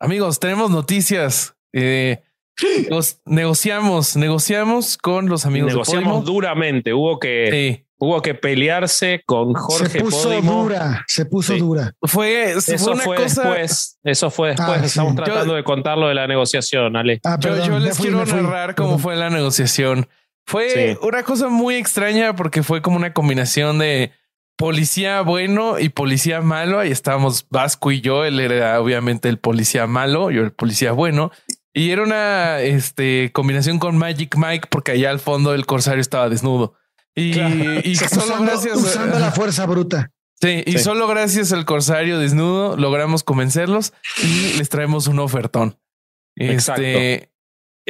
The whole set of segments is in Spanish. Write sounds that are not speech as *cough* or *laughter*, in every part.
Amigos, tenemos noticias. Eh, negociamos, negociamos con los amigos Negociamos de duramente. Hubo que, Sí. hubo que pelearse con Jorge se puso Podimo. dura, se puso Sí. dura. Fue, fue Eso una fue cosa. después. Eso fue después. Ah, sí. Estamos Yo- tratando de contar lo de la negociación, Ale. Ah, Yo, perdón, yo me les fui, quiero narrar cómo Perdón. fue la negociación. Fue Sí. una cosa muy extraña porque fue como una combinación de policía bueno y policía malo. Ahí estábamos Vasco y yo. Él era obviamente el policía malo, yo el policía bueno. Y era una este, combinación con Magic Mike porque allá al fondo el corsario estaba desnudo. Y, Claro. y *laughs* solo Usando, gracias usando la fuerza bruta. Sí, y Sí. solo gracias al corsario desnudo logramos convencerlos y les traemos un ofertón. Exacto. Este,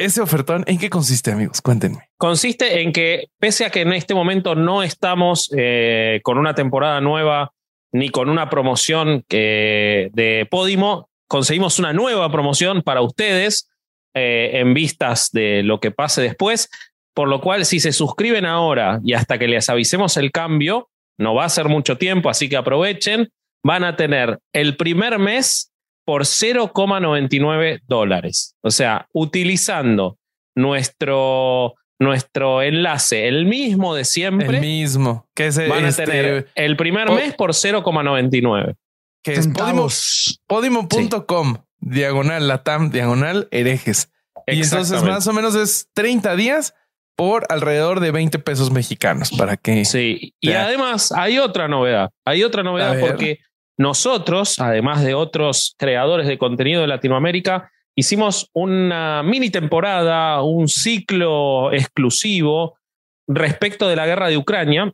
ese ofertón, ¿en qué consiste, amigos? Cuéntenme. Consiste en que, pese a que en este momento no estamos eh, con una temporada nueva ni con una promoción que- de Podimo, conseguimos una nueva promoción para ustedes eh, en vistas de lo que pase después. Por lo cual, si se suscriben ahora y hasta que les avisemos el cambio, no va a ser mucho tiempo, así que aprovechen, van a tener el primer mes por 0,99 dólares. O sea, utilizando nuestro, nuestro enlace, el mismo de siempre, El mismo, que es, van a este, tener el primer po- mes por 0,99. que es podimo- Centavos. podimo.com, diagonal latam, diagonal herejes. Y entonces más o menos es 30 días por alrededor de 20 pesos mexicanos para que Sí, y Ya. además hay otra novedad. Hay otra novedad ver. porque nosotros, además de otros creadores de contenido de Latinoamérica, hicimos una mini temporada, un ciclo exclusivo respecto de la guerra de Ucrania,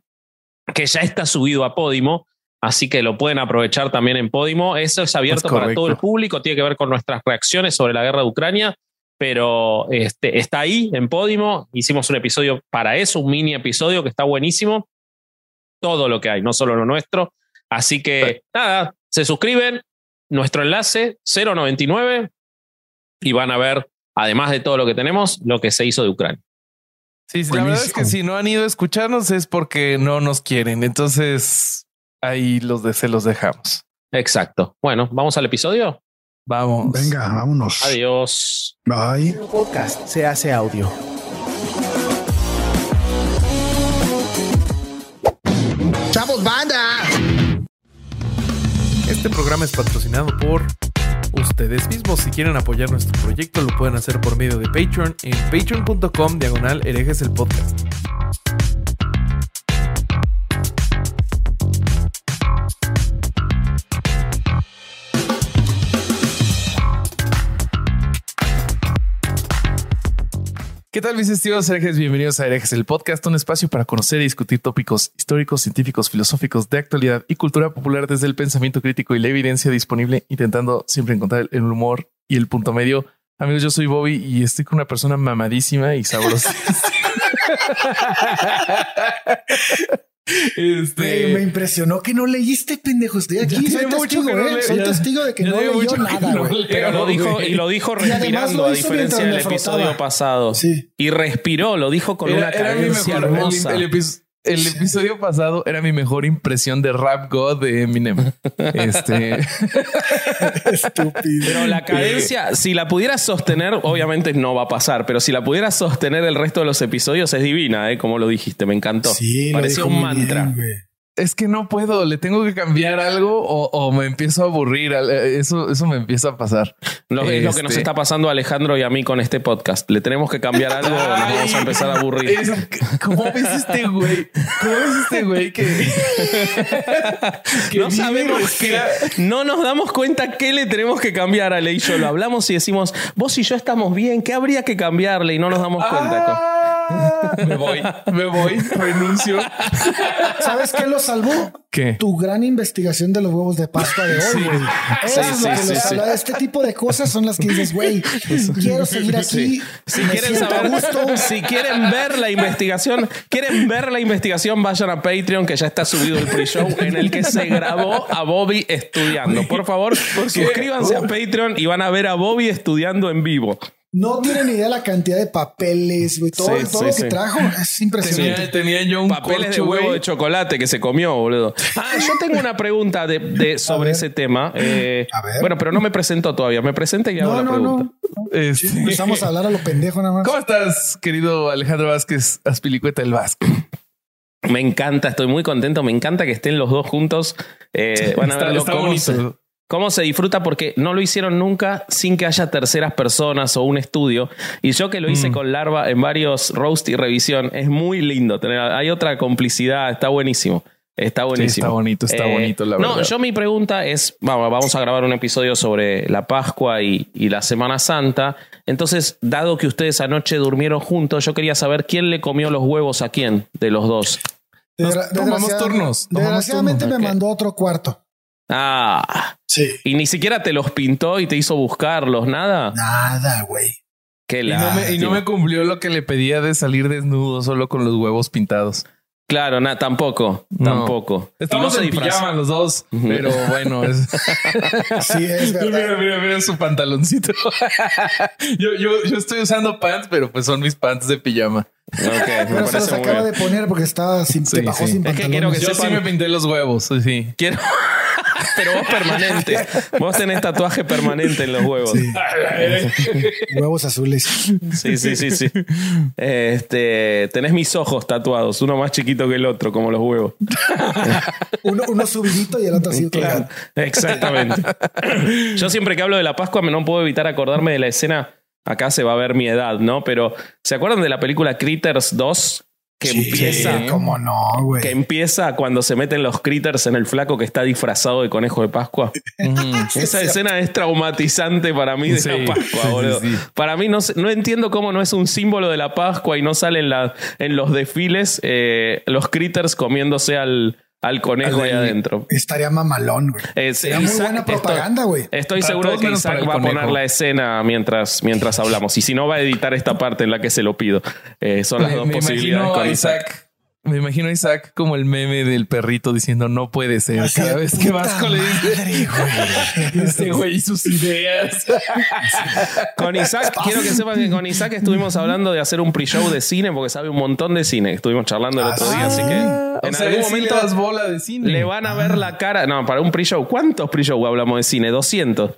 que ya está subido a Podimo. Así que lo pueden aprovechar también en Podimo. Eso es abierto Es para todo el público. Tiene que ver con nuestras reacciones sobre la guerra de Ucrania pero este, está ahí en Podimo. Hicimos un episodio para eso, un mini episodio que está buenísimo. Todo lo que hay, no solo lo nuestro. Así que nada, se suscriben, nuestro enlace 099 y van a ver, además de todo lo que tenemos, lo que se hizo de Ucrania. Sí, sí, la verdad es que Buenísimo. si no han ido a escucharnos es porque no nos quieren. Entonces ahí los de se los dejamos. Exacto. Bueno, vamos al episodio. Vamos. Venga, vámonos. Adiós. Bye. podcast se hace audio. Este programa es patrocinado por ustedes mismos. Si quieren apoyar nuestro proyecto, lo pueden hacer por medio de Patreon en patreon.com diagonal el podcast. ¿Qué tal mis estimados herejes? Bienvenidos a Herejes, el podcast, un espacio para conocer y discutir tópicos históricos, científicos, filosóficos de actualidad y cultura popular desde el pensamiento crítico y la evidencia disponible, intentando siempre encontrar el humor y el punto medio. Amigos, yo soy Bobby y estoy con una persona mamadísima y sabrosa. *laughs* Este, me impresionó que no leíste, pendejo. Estoy aquí, Ya soy testigo, no ¿eh? Soy ya- testigo de que ya no leyó nada, no leo. Pero lo dijo, y lo dijo respirando, lo a diferencia del episodio pasado. Sí. Y respiró, lo dijo con Era, una era cadencia. El, hermosa. el el episodio pasado era mi mejor impresión de Rap God de Eminem. Este. *laughs* Estúpido. Pero la cadencia, si la pudieras sostener, obviamente no va a pasar, pero si la pudieras sostener el resto de los episodios es divina, ¿eh? como lo dijiste, me encantó. Sí, lo Parecía dijo un mantra. bien. Es que no puedo, le tengo que cambiar algo o, o me empiezo a aburrir. Eso, eso me empieza a pasar. Lo- Es lo que nos Este- está pasando a Alejandro y a mí con este podcast. Le tenemos que cambiar algo o nos vamos a empezar a aburrir. Es- ¿Cómo ves este güey? ¿Cómo ves este güey que, que no sabemos qué. No nos damos cuenta qué le tenemos que cambiar a Ale y yo. Lo hablamos y decimos, vos y yo estamos bien, ¿qué habría que cambiarle? Y no nos damos cuenta. Ah, me voy, me voy, renuncio. ¿Sabes qué lo salvó? ¿Qué? Tu gran investigación de los huevos de Pascua de hoy, güey. Sí, es sí, salva. Este tipo de cosas son las que dices, güey, quiero seguir aquí. Si quieren saber, gusto. si quieren ver la investigación, quieren ver la investigación, vayan a Patreon que ya está subido el pre-show en el que se grabó a Bobby estudiando. Por favor, suscríbanse a Patreon y van a ver a Bobby estudiando en vivo. No tienen ni idea la cantidad de papeles, güey. Todo, Sí, todo sí, lo sí. que trajo es impresionante. Tenía, tenía yo un Papeles de corcho, huevo güey. de chocolate que se comió, boludo. Ah, yo tengo una pregunta de, de- sobre ese tema. Eh, A ver. Bueno, pero no me presento todavía. Me presenta y hago No, la no, pregunta. no. Este, Empezamos a hablar a lo pendejo nada más. ¿Cómo estás, querido Alejandro Vázquez, Aspilicueta del Vasco? Me encanta, estoy muy contento. Me encanta que estén los dos juntos. Eh, van a Está- ver lo- está cómo, se, disfruta porque no lo hicieron nunca sin que haya terceras personas o un estudio. Y yo que lo Mm. hice con Larva en varios roast y revisión, es muy lindo. Tener, hay otra complicidad, está buenísimo. Está buenísimo. está bonito, está Eh, bonito, la No, verdad. yo mi pregunta es, vamos, vamos a grabar un episodio sobre la Pascua y, y la Semana Santa. Entonces, dado que ustedes anoche durmieron juntos, yo quería saber quién le comió los huevos a quién de los dos. Nos tomamos desgraciadamente- turnos, tomamos Desgraciadamente turnos, me mandó otro cuarto. Ah, Sí. y ni siquiera te los pintó y te hizo buscarlos, nada. Nada, güey. Qué Y no, me, y no me cumplió lo que le pedía de salir desnudo solo con los huevos pintados. Claro, nada, tampoco, No. tampoco. Estamos no en pijama los dos, pero bueno, es... *laughs* Sí, es *laughs* verdad. mira, mira, mira su pantaloncito. *laughs* yo, yo, yo estoy usando pants, pero pues son mis pants de pijama. Ok, me Pero se los acaba bien. de poner porque estaba sin, Sí, se bajó sí. sin Es que pantalones. quiero que Yo sepan- sí me pinté los huevos, sí. Quiero. *laughs* Pero vos permanente. Vos tenés tatuaje permanente en los huevos. Sí. *laughs* *laughs* Huevos azules. Sí, sí, sí, sí. Este, tenés mis ojos tatuados, uno más chiquito que el otro, como los huevos. Uno, uno subidito y el otro así. colgado. Exactamente. Yo siempre que hablo de la Pascua me no puedo evitar acordarme de la escena. Acá se va a ver mi edad, ¿no? Pero ¿se acuerdan de la película Critters 2? Que Sí, empieza. ¿Cómo no, güey? Que empieza cuando se meten los critters en el flaco que está disfrazado de conejo de Pascua. *laughs* Esa escena es traumatizante para mí de Sí, la Pascua, sí, boludo. sí. Para mí no, no entiendo cómo no es un símbolo de la Pascua y no salen en los desfiles eh, los critters comiéndose al, al conejo ahí adentro. Estaría mamalón, güey. Eh, Sería muy buena estoy- propaganda, güey. Estoy seguro de que Isaac va a poner la escena mientras, mientras hablamos. Y si no, va a editar esta parte en la que se lo pido. Eh, son las Me, dos me posibilidades imagino con a Isaac. Isaac. Me imagino a Isaac como el meme del perrito diciendo no puede ser. Así Cada vez que Vasco le dice madre, güey. este güey y sus ideas. Con Isaac, quiero que sepan que con Isaac estuvimos hablando de hacer un pre-show de cine porque sabe un montón de cine. Estuvimos charlando el otro día, así que Ah, en o sea, algún él sí momento le das bola de cine. le van a ver la cara. No, para un pre-show. ¿Cuántos pre-show hablamos de cine? 200.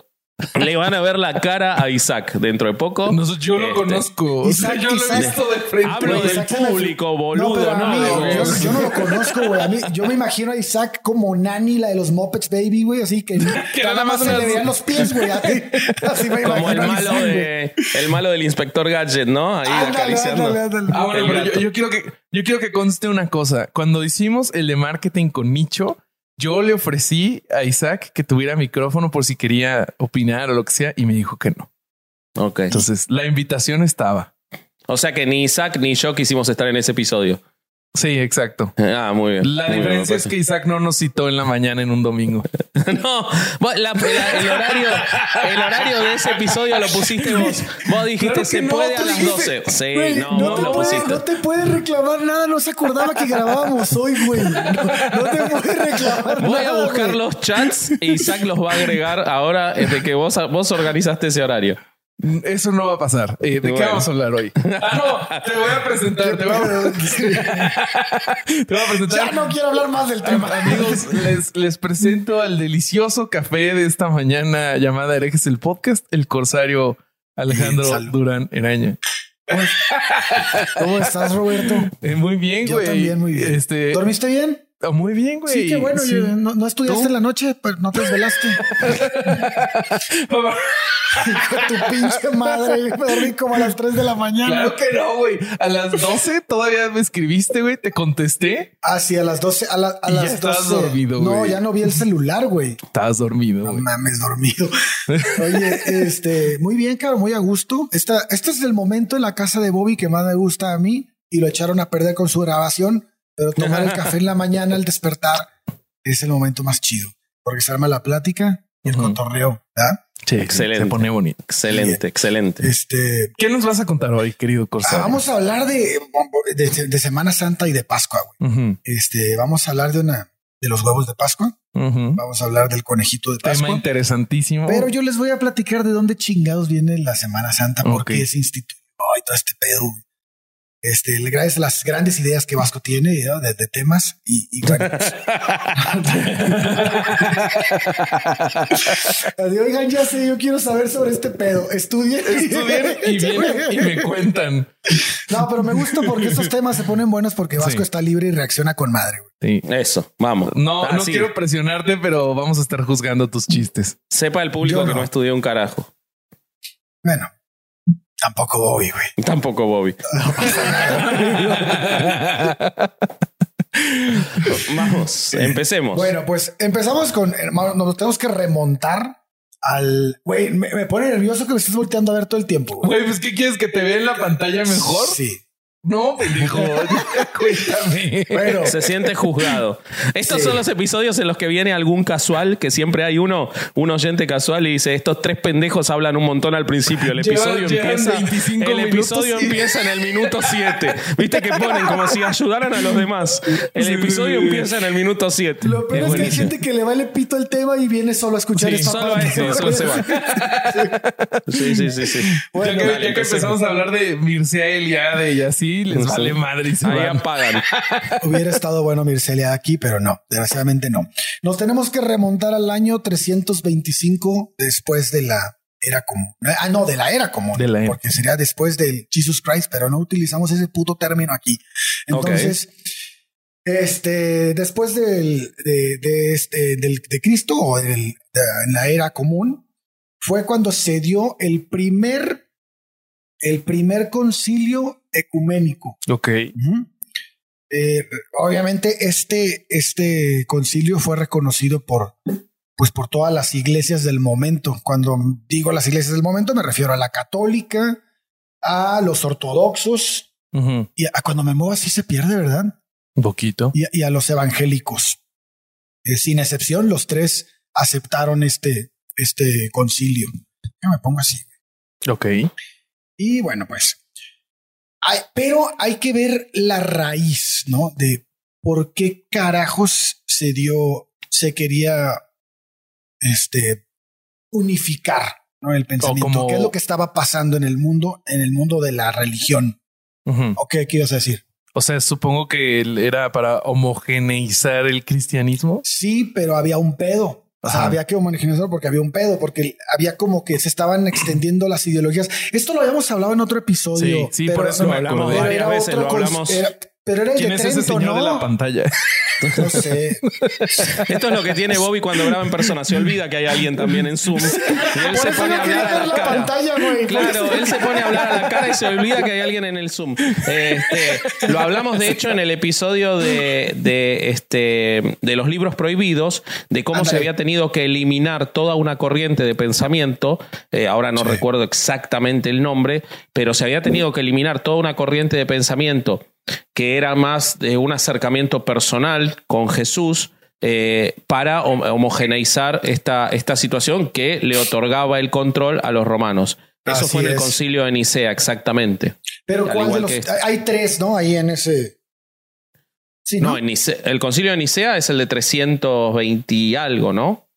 Le van a ver la cara a Isaac dentro de poco. No, yo lo Este, conozco. O sea, Isaac- yo lo he visto de frente. Hablo del Isaac público, boludo. No, mí, no, yo, no. yo no lo conozco, güey. A mí, yo me imagino a Isaac como Nani, la de los Muppets Baby, güey. Así que, *laughs* Que nada más se le veían los pies, güey. Así, *laughs* así me Como el imagino malo, Isaac, de, el malo del inspector Gadget, ¿no? Ahí Ándale, acariciando. ándale, ándale. Ah, bueno, pero yo, quiero que yo quiero que conste una cosa. Cuando hicimos el de marketing con Nicho, yo le ofrecí a Isaac que tuviera micrófono por si quería opinar o lo que sea y me dijo que no. Ok. Entonces la invitación estaba. O sea que ni Isaac ni yo quisimos estar en ese episodio. Sí, exacto. Ah, muy bien. La muy bien, diferencia me es que Isaac no nos citó en la mañana en un domingo. *laughs* No, vos, la- la- el, horario, el horario de ese episodio lo pusiste vos. Vos dijiste, Claro se no, puede a las dijiste, 12. Sí, Güey, no, no, te lo puedes, pusiste. no te puedes reclamar nada, no se acordaba que grabábamos hoy, güey. No, no te puedes reclamar Voy a nada, buscar güey. los chats y Isaac los va a agregar ahora de que vos, vos organizaste ese horario. Eso no va a pasar. Eh, ¿De qué vamos a hablar hoy? *laughs* Ah, no, te voy a presentar. Te voy a, *laughs* te voy a presentar. Ya no quiero hablar más del tema. Amigos, les, les presento al delicioso café de esta mañana llamada Herejes el Podcast, el corsario Alejandro salud. Durán Eraña. ¿Cómo estás, Roberto? Eh, muy bien, Yo güey. también, muy bien. Este, ¿Dormiste bien? Oh, muy bien, güey. Sí, qué bueno. Sí. yo- no, no estudiaste ¿Tú? en la noche, pero no te desvelaste. *laughs* Tu pinche madre. Me dormí como a las 3 de la mañana. Claro que no, güey. A las 12 todavía me escribiste, güey. Te contesté. Ah, sí, a las 12. A, la- a Y ya las estabas 12. dormido, No, güey. ya no vi el celular, güey. Estabas dormido, No mames, dormido. *laughs* Oye, este, muy bien, cabrón, muy a gusto. Esta, este es el momento en la casa de Bobby que más me gusta a mí y lo echaron a perder con su grabación, pero tomar el café en la *laughs* mañana al despertar es el momento más chido porque se arma la plática y el Ujú. cotorreo, ¿verdad? Sí, Excelente. Se pone bonito. Excelente, excelente. Este, ¿Qué nos vas a contar hoy, querido ah, corsario? vamos a hablar de, de, de Semana Santa y de Pascua, güey. Este, vamos a hablar de una, de los huevos de Pascua. Ujú. Vamos a hablar del conejito de Tema Pascua. interesantísimo. Pero yo les voy a platicar de dónde chingados viene la Semana Santa, por Ok. qué se instituyó y todo este pedo. güey. Este, le- gracias a las grandes ideas que Vasco tiene ¿no? de, de temas y, y bueno. *laughs* Así, Oigan, ya sé, yo quiero saber sobre este pedo. Estudien. Estudien y *laughs* vienen y me cuentan. No, pero me gusta porque estos temas se ponen buenos porque Vasco Sí. está libre y reacciona con madre. güey. Sí. Eso, vamos. No, no quiero presionarte, pero vamos a estar juzgando tus chistes. Sepa el público Yo que no. no estudió un carajo. Bueno, tampoco Bobby, güey. Tampoco Bobby. *laughs* Vamos, empecemos. Bueno, pues empezamos con, hermano, nos tenemos que remontar al, güey, me, me pone nervioso que me estés volteando a ver todo el tiempo. güey. Güey, pues ¿qué quieres que te vea en la pantalla mejor? Sí. No, pendejo. *laughs* Cuéntame. Bueno, Se siente juzgado. Estos Sí. son los episodios en los que viene algún casual, que siempre hay uno, un oyente casual y dice, estos tres pendejos hablan un montón al principio. El *laughs* episodio llevan empieza. 25 El episodio y- empieza en el minuto 7. Viste que ponen como si ayudaran a los demás. El Sí, episodio empieza en el minuto 7. lo peor es, que hay gente que le vale pito el tema y viene solo a escuchar Sí, esta Solo a parte. ese, solo se va. *laughs* Sí, sí, sí, sí. Bueno, ya que, dale, ya que empezamos a hablar de Mircea Eliade y así, les Sí. vale madre y se Ahí van. apagan. *laughs* Hubiera estado bueno Mircelia aquí, pero no, desgraciadamente no. Nos tenemos que remontar al año 325 después de la era común. Ah, no, de la era común. De la era. Porque sería después del Jesus Christ, pero no utilizamos ese puto término aquí. Entonces, este, después del, de, de este, del, de Cristo o del, de la era común, fue cuando se dio el primer, el primer concilio ecuménico. Ok. Eh, obviamente este, este concilio fue reconocido por, pues por todas las iglesias del momento. Cuando digo las iglesias del momento me refiero a la católica, a los ortodoxos y a cuando me muevo así se pierde, ¿verdad? Un poquito. Y, a- y a los evangélicos. Eh, sin excepción, los tres aceptaron este, este concilio. Ya me pongo así. Ok. Y bueno, pues. Hay- pero hay que ver la raíz, ¿no? De por qué carajos se dio, se quería este unificar ¿no? el pensamiento. como- ¿Qué es lo que estaba pasando en el mundo, en el mundo de la religión? ¿O qué quieres decir? O sea, supongo que era para homogeneizar el cristianismo. Sí, pero había un pedo. O sea, Ajá. había que homogeneizar porque había un pedo, porque había como que se estaban extendiendo las ideologías. Esto lo habíamos hablado en otro episodio. Sí, sí, pero- por eso lo me hablamos acordé. era veces, otro lo hablamos. era- pero era el ¿Quién de es ese Trento, señor ¿no? de la pantalla? *laughs* No sé. *laughs* Esto es lo que tiene Bobby cuando graba en persona. Se olvida que hay alguien también en Zoom. Y él Por se eso pone a hablar a ver la la cara. pantalla, güey. Claro, él se pone a hablar a la cara y se olvida que hay alguien en el Zoom. Este, lo hablamos, de hecho, en el episodio de, de, este, de los libros prohibidos, de cómo se había tenido que eliminar toda una corriente de pensamiento. Eh, ahora no Sí. recuerdo exactamente el nombre, pero se había tenido que eliminar toda una corriente de pensamiento que era más de un acercamiento personal con Jesús. eh, para hom- homogeneizar esta, esta situación que le otorgaba el control a los romanos. Eso Así fue en el es. concilio de Nicea, exactamente. Pero ¿cuál de los? este. Hay tres, ¿no? Ahí en ese. Sí, No, ¿no? en Nicea- el concilio de Nicea es el de 320 y algo, ¿no?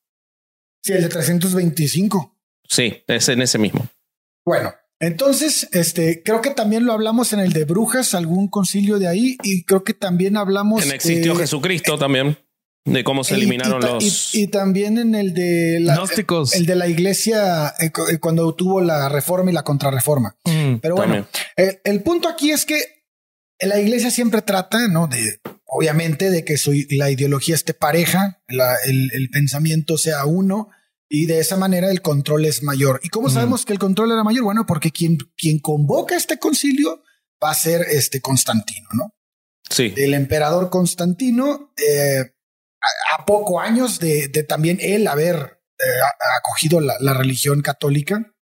Sí, el de 325. Sí, es en ese mismo. Bueno, entonces, este, creo que también lo hablamos en el de Brujas, algún concilio de ahí, y creo que también hablamos. En existió eh, Jesucristo también, de cómo se y- eliminaron y, los... Y, y también en el de la, Gnósticos. el de la iglesia eh, eh, cuando tuvo la reforma y la contrarreforma. Mm. Pero bueno, el, el punto aquí es que la iglesia siempre trata, ¿no? De, obviamente, de que su, la ideología esté pareja, la- el, el pensamiento sea uno, y de esa manera el control es mayor. ¿Y cómo sabemos que el control era mayor? Bueno, porque quien, quien convoca este concilio va a ser este Constantino, ¿no? Sí, El emperador Constantino, eh, a, a poco años de, de también él haber eh, acogido la, la religión católica.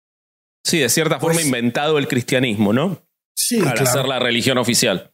sí, de cierta forma Pues- inventado el cristianismo, ¿no? Sí, Para claro. ser la religión oficial.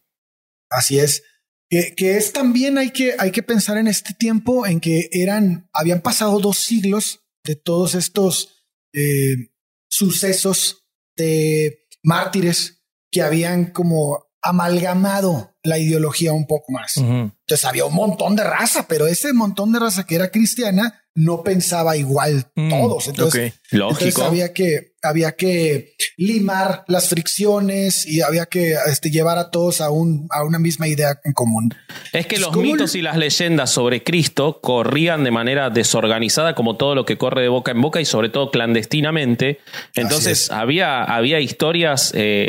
Así es. Que, que es también hay que, hay que pensar en este tiempo en que eran, habían pasado dos siglos de todos estos eh, sucesos de mártires que habían como amalgamado la ideología un poco más. Entonces había un montón de raza, pero ese montón de raza que era cristiana no pensaba igual Mm, todos. Entonces, Lógico. había que, había que limar las fricciones y había que este, llevar a todos a, un, a una misma idea en común. Es que los ¿Cómo mitos le- y las leyendas sobre Cristo corrían de manera desorganizada, como todo lo que corre de boca en boca y sobre todo clandestinamente. Entonces es. había, había historias eh,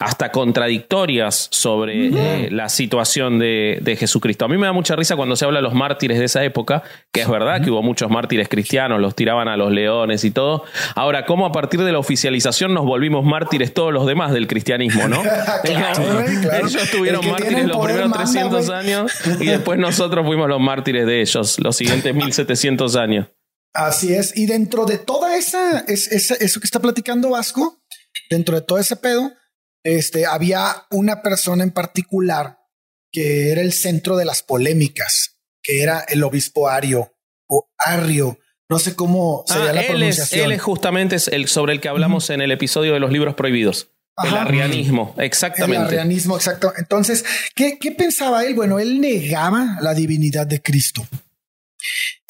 hasta contradictorias sobre eh, la situación de, de Jesucristo. A mí me da mucha risa cuando se habla de los mártires de esa época, que es verdad que hubo muchos mártires cristianos, los tiraban a los leones y todo. Ahora, ¿cómo a partir de la oficialización nos volvimos mártires todos los demás del cristianismo, no? *laughs* Claro, güey, claro. *laughs* Ellos tuvieron El mártires los primeros manda, 300 güey. años y *laughs* después nosotros fuimos los mártires de ellos los siguientes 1700 años. Así es. Y dentro de toda esa, es, esa- eso que está platicando Vasco, dentro de todo ese pedo, este, había una persona en particular que era el centro de las polémicas, que era el obispo Ario o Arrio. No sé cómo sería Ah, la él, es, pronunciación. él es justamente es el sobre el que hablamos en el episodio de los libros prohibidos. El arrianismo, El exactamente. arrianismo, exacto. Entonces, ¿qué, ¿qué pensaba él? Bueno, él negaba la divinidad de Cristo.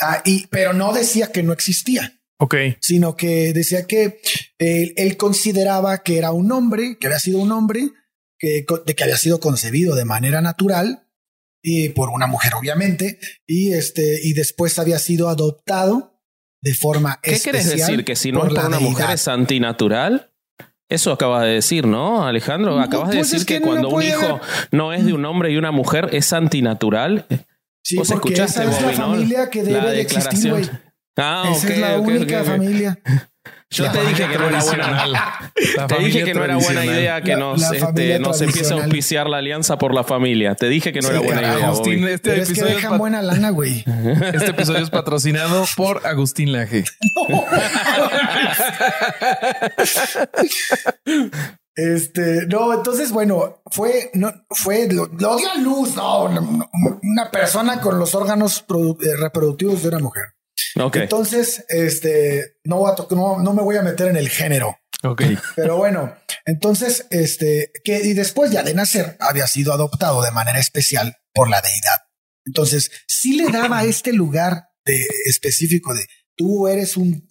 Ah, y, pero no decía que no existía. Ok. sino que decía que él, él consideraba que era un hombre, que había sido un hombre, que, de que había sido concebido de manera natural y por una mujer, obviamente, y este, y después había sido adoptado de forma ¿Qué querés especial decir? ¿Que si no es por una mujer es antinatural? Eso acabas de decir, ¿no, Alejandro? No, Acabas de pues decir es que que, no cuando un hijo haber- no es de un hombre y una mujer es antinatural. Sí, Vos porque escuchaste, esa es la familia que La debe de existir, güey. Ah, Esa es la única familia. Yo La te dije que no era buena. Te dije que no era buena idea que nos, la este, nos empiece a auspiciar la alianza por la familia. Te dije que no Sí, era buena idea. Agustín, este Pero es que episodio, es dejan pat- buena lana, güey. *laughs* este episodio es patrocinado por Agustín Laje. *laughs* Este, no, entonces, bueno, fue, no, fue, lo, lo dio a luz, no, una persona con los órganos eh, reproductivos de una mujer. Ok. Entonces, este, no, voy a to- no, no me voy a meter en el género, Ok. pero bueno, entonces, este, que, y después ya de nacer había sido adoptado de manera especial por la deidad. Entonces, sí le daba este lugar de específico de tú eres un,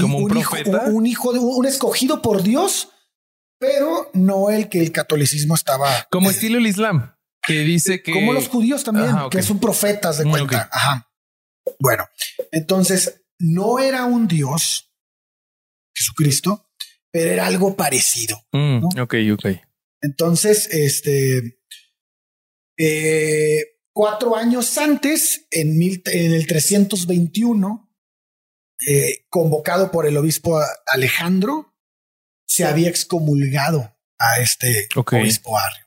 Como un hijo, profeta. un, un hijo de un escogido por Dios, pero no el que el catolicismo estaba Como eh, estilo el Islam, que dice que. como los judíos también, Ajá, que son profetas de cuenta. Ajá. Bueno, entonces no era un Dios, Jesucristo, pero era algo parecido. Mm, ¿no? Ok, ok. Entonces, este, eh, cuatro años antes, en, mil- en el 321, eh, convocado por el obispo Alejandro, se había excomulgado a este obispo Arrio.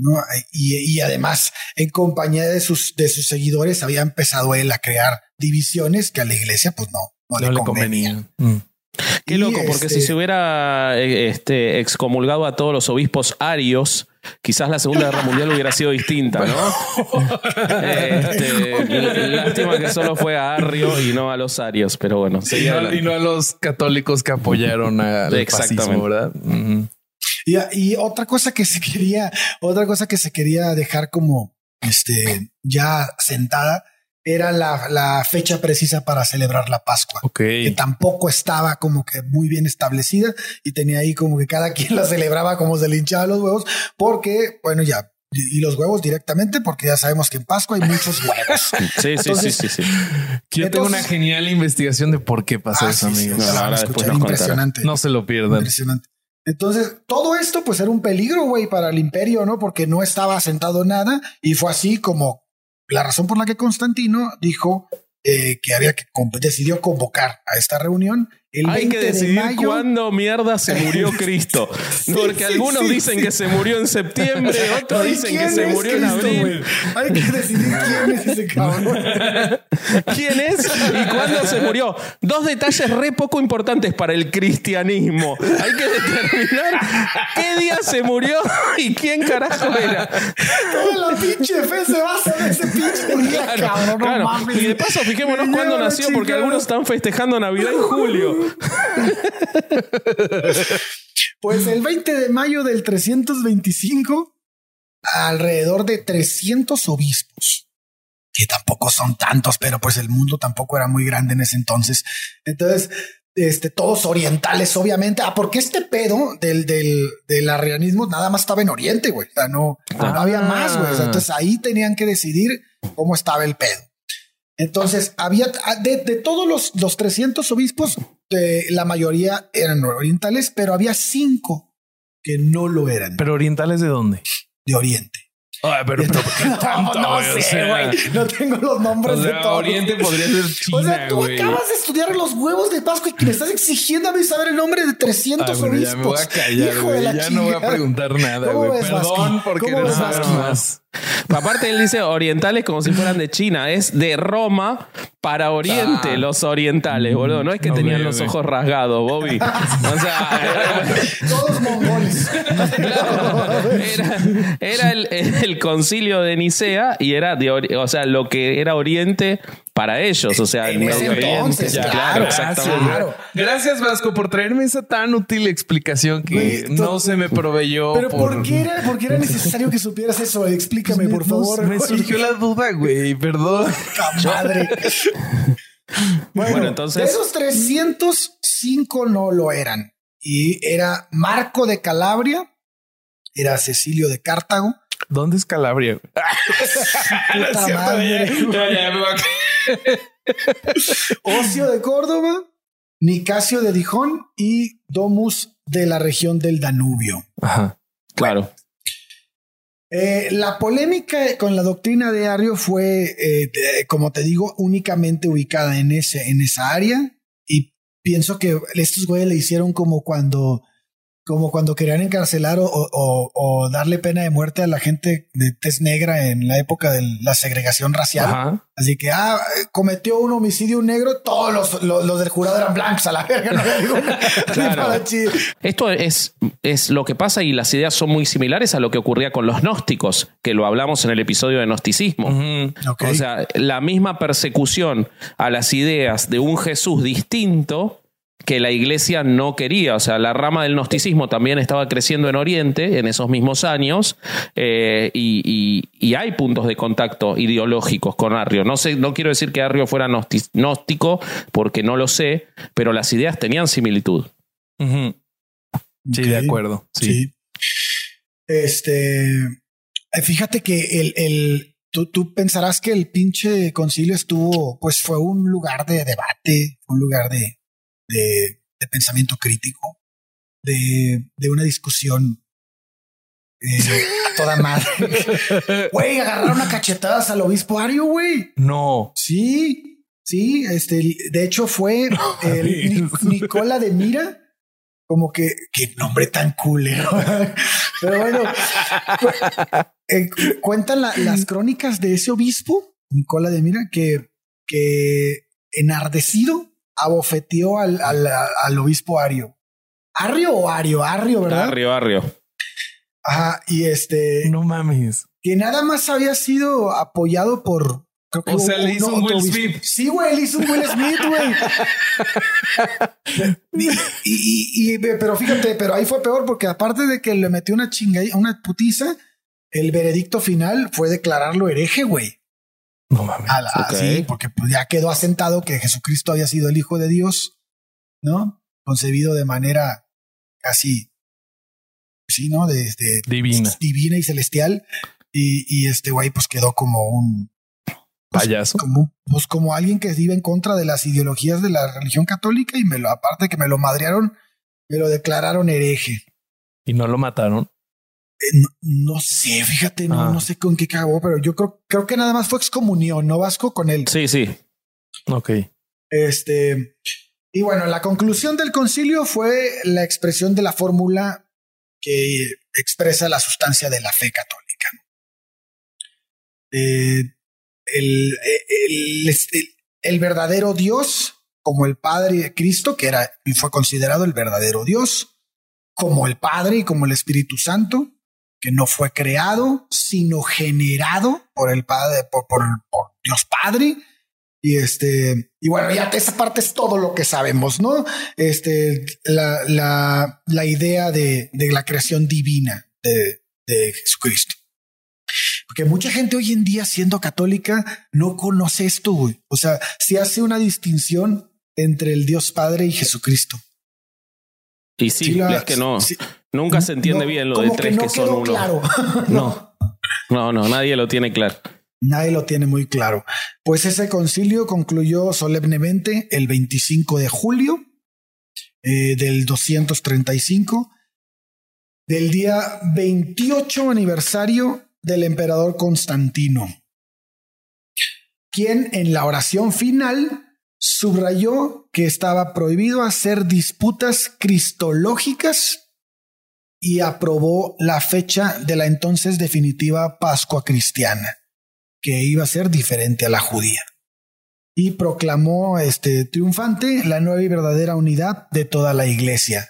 ¿No? Y, y además, en compañía de sus, de sus seguidores, había empezado él a crear divisiones que a la iglesia, pues no, no, No le le convenía. convenía. Mm. Qué Y, loco, porque este, si se hubiera eh, este, excomulgado a todos los obispos arios, quizás la Segunda Guerra Mundial hubiera sido distinta, ¿no? *laughs* Este, lástima que solo fue a Arrio y no a los arios, pero bueno, Y no, adelante. y no a los católicos que apoyaron al Exactamente. fascismo, ¿verdad? Ujú. Y, y otra cosa que se *laughs* quería, otra cosa que se quería dejar como este ya sentada era la, la fecha precisa para celebrar la Pascua, Ok. que tampoco estaba como que muy bien establecida y tenía ahí como que cada *laughs* quien la celebraba como se le hinchaba los huevos, porque bueno, ya. Y los huevos directamente, porque ya sabemos que en Pascua hay muchos *laughs* huevos. Sí, sí, Entonces- sí, sí, sí. Yo tengo una genial investigación de por qué pasa Ah, eso, sí, sí, amigos. la después nos impresionante. No se lo pierdan. Impresionante. Entonces, todo esto pues era un peligro, güey, para el imperio, ¿no? Porque no estaba asentado nada y fue así como la razón por la que Constantino dijo eh, que había que decidió convocar a esta reunión el Hay 20 que de decidir mayo. cuándo mierda se murió *laughs* Cristo. Porque sí, algunos sí, dicen que se murió en septiembre, *laughs* otros dicen que ¿quién se murió en abril. Hay que decidir quién es ese cabrón. *laughs* ¿Quién es y cuándo se murió? Dos detalles re poco importantes para el cristianismo. Hay que determinar qué día se murió y quién carajo era. Toda la pinche fe se basa en ese pinche día, cabrón. No Claro. mames. Y de paso, fijémonos cuándo nació, porque algunos están festejando Navidad en julio. *laughs* Pues el 20 de mayo del 325 alrededor de 300 obispos, que tampoco son tantos, pero pues el mundo tampoco era muy grande en ese entonces. Entonces, este, todos orientales, obviamente. Ah, porque este pedo del, del, del arrianismo nada más estaba en Oriente, güey. O sea, no, no había más, güey. O sea, entonces ahí tenían que decidir cómo estaba el pedo. Entonces, había de, de todos los, los 300 obispos, de, la mayoría eran orientales, pero había cinco que no lo eran. ¿Pero orientales de dónde? De Oriente. Ay, pero, pero ¿por qué *laughs* tanto, no, sé, sea, güey. No tengo los nombres o sea, de todos. Oriente podría ser *laughs* O sea, China, tú acabas de estudiar los huevos de Pascua y que me estás exigiendo a mí saber el nombre de 300 Ay, bueno, obispos. ya me voy a callar, güey. Ya no voy a preguntar nada, ¿Cómo güey. Perdón Vasqui? por ¿Cómo querer ves, saber más. *laughs* Aparte, él dice orientales como si fueran de China. Es de Roma para Oriente, Ah. los orientales, boludo. No es que tenían los ojos rasgados, Bobby. O sea, *laughs* Todos mongoles. *laughs* Claro, era, era el, el concilio de Nicea y era de, o sea, lo que era Oriente para ellos, o sea, En Medio Oriente. entonces, Ya, claro, exactamente. claro. Gracias, Vasco, por traerme esa tan útil explicación que no se me proveyó. Pero por, ¿por qué, era, por qué era necesario que supieras eso? Explícame, por No, favor. me surgió la duda, güey. Perdón. Madre. Bueno, Bueno, entonces- de esos 305 no lo eran. Y era Marco de Calabria, era Cecilio de Cartago. ¿Dónde es Calabria? *laughs* *laughs* Puta madre. Ya, ya, Ocio de Córdoba, Nicasio de Dijón y Domus de la región del Danubio. Ajá. Claro. Eh, la polémica con la doctrina de Arrio fue, eh, de- como te digo, únicamente ubicada en, ese, en esa área. Y pienso que estos güeyes le hicieron como cuando, como cuando querían encarcelar o, o- o darle pena de muerte a la gente de tez negra en la época de la segregación racial. Ajá. Así que, ah, cometió un homicidio un negro, todos los, los, los del jurado eran blancos a la verga. No había. *laughs* Esto es, es lo que pasa y las ideas son muy similares a lo que ocurría con los gnósticos, que lo hablamos en el episodio de gnosticismo. Ujú. Ok. O sea, la misma persecución a las ideas de un Jesús distinto que la iglesia no quería. O sea, la rama del gnosticismo también estaba creciendo en Oriente en esos mismos años eh, y, y- y hay puntos de contacto ideológicos con Arrio. No, sé, no quiero decir que Arrio fuera gnóstico porque no lo sé, pero las ideas tenían similitud. Sí, de acuerdo. Sí. Sí. Este, eh, fíjate que el, el tú, tú pensarás que el pinche concilio estuvo, pues fue un lugar de debate, un lugar de, de, de pensamiento crítico, de, de una discusión eh, a toda madre. *laughs* Güey, agarraron a cachetadas al obispo Ario, güey. No. Sí, sí, este, de hecho fue *laughs* el Nicola de Mira, como que, qué nombre tan culero. *laughs* Pero bueno, cu- eh, cu- cuentan la- las crónicas de ese obispo, Nicola de Mira, que, que enardecido abofeteó al, al, al obispo Ario. ¿Arrio o Ario? Arrio, ¿verdad? Arrio, Arrio. Ajá, y este, No mames. que nada más había sido apoyado por. creo que O sea, le hizo un Will obispo. Smith. Sí, güey, le hizo un Will Smith, güey. *laughs* y, y- y- pero fíjate, pero ahí fue peor porque aparte de que le metió una chinga, una putiza, el veredicto final fue declararlo hereje, güey. No mames. A la- Ok. Sí, porque pues ya quedó asentado que Jesucristo había sido el Hijo de Dios, ¿no? Concebido de manera casi, sí, ¿no? Desde Divina. divina y celestial. Y, y este güey, pues quedó como un, Payaso. como, pues como alguien que iba en contra de las ideologías de la religión católica y me lo, aparte que me lo madrearon, me lo declararon hereje. Y no lo mataron. No, no sé, fíjate, no, Ah. no sé con qué acabó, pero yo creo, creo que nada más fue excomunión, no Vasco con él. Sí, sí. Ok. Este, y bueno, la conclusión del concilio fue la expresión de la fórmula que expresa la sustancia de la fe católica. Eh, el, el- el- el verdadero Dios, como el Padre de Cristo, que era y fue considerado el verdadero Dios, como el Padre y como el Espíritu Santo, que no fue creado, sino generado por el Padre, por, por- por Dios Padre. Y este, y bueno, ya esa parte es todo lo que sabemos, ¿no? Este, la, la, la idea de, de la creación divina de, de Jesucristo. Porque mucha gente hoy en día, siendo católica, no conoce esto, güey. O sea, se hace una distinción entre el Dios Padre y Jesucristo. Y sí, es que no, nunca se entiende bien lo de tres que, son uno. Claro. *laughs* no, no, no, nadie lo tiene claro. Nadie lo tiene muy claro. Pues ese concilio concluyó solemnemente el 25 de julio eh, del 235, del día 28 aniversario del emperador Constantino, quien en la oración final subrayó que estaba prohibido hacer disputas cristológicas y aprobó la fecha de la entonces definitiva Pascua cristiana, que iba a ser diferente a la judía. Y proclamó este triunfante la nueva y verdadera unidad de toda la iglesia.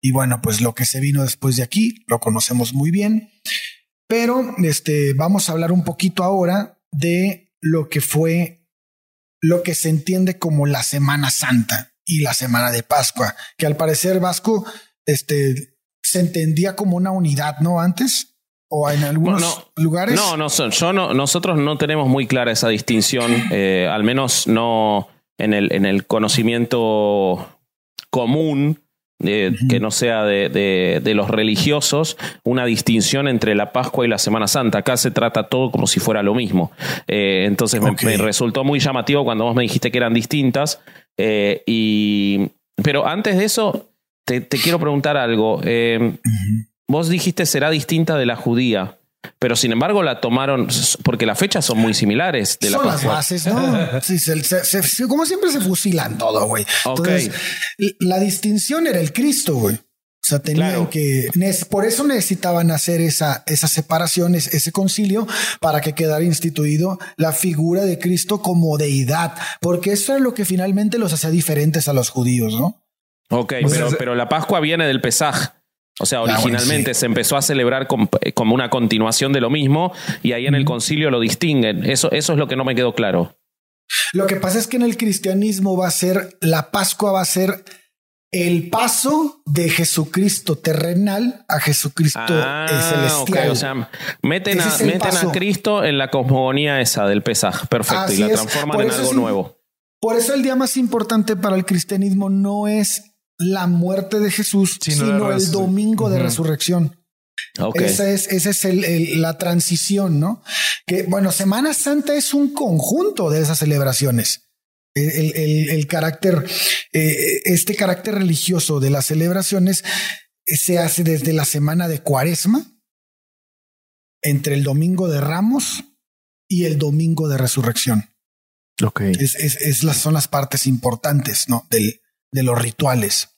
Y bueno, pues lo que se vino después de aquí lo conocemos muy bien, pero este vamos a hablar un poquito ahora de lo que fue lo que se entiende como la Semana Santa y la Semana de Pascua, que al parecer Vasco este, se entendía como una unidad, ¿no? Antes. ¿O en algunos lugares? No, no, yo no, nosotros no tenemos muy clara esa distinción, eh, al menos no en el, en el conocimiento común que no sea de, de, los religiosos, una distinción entre la Pascua y la Semana Santa. Acá se trata todo como si fuera lo mismo. Eh, entonces me, resultó muy llamativo cuando vos me dijiste que eran distintas. Eh, y, pero antes de eso, te, te quiero preguntar algo. Eh, vos dijiste será distinta de la judía. Pero sin embargo la tomaron porque las fechas son muy similares de son la las bases, ¿no? sí, se, como siempre se fusilan todo, güey. Entonces, la distinción era el Cristo, güey. O sea, tenían que, por eso necesitaban hacer esa, esa separación, ese concilio, para que quedara instituido la figura de Cristo como deidad, porque eso es lo que finalmente los hacía diferentes a los judíos, ¿no? Ok, pero, pero la Pascua viene del Pesaj. O sea, ah, originalmente se empezó a celebrar eh, como una continuación de lo mismo y ahí en el concilio lo distinguen. Eso, eso es lo que no me quedó claro. Lo que pasa es que en el cristianismo va a ser, la Pascua va a ser el paso de Jesucristo terrenal a Jesucristo ah, celestial. O sea, meten, a, meten a, Cristo en la cosmogonía esa del Pesaj. Perfecto. y la transforman en algo nuevo. Por eso el día más importante para el cristianismo no es la muerte de Jesús, sino, el domingo de resurrección. Esa es, esa es el, la transición, ¿no? Que bueno, Semana Santa es un conjunto de esas celebraciones. El, el carácter, eh, este carácter religioso de las celebraciones se hace desde la semana de Cuaresma, entre el domingo de Ramos y el domingo de Resurrección. Ok. Es, es, es las, son las partes importantes, ¿no? Del, de los rituales.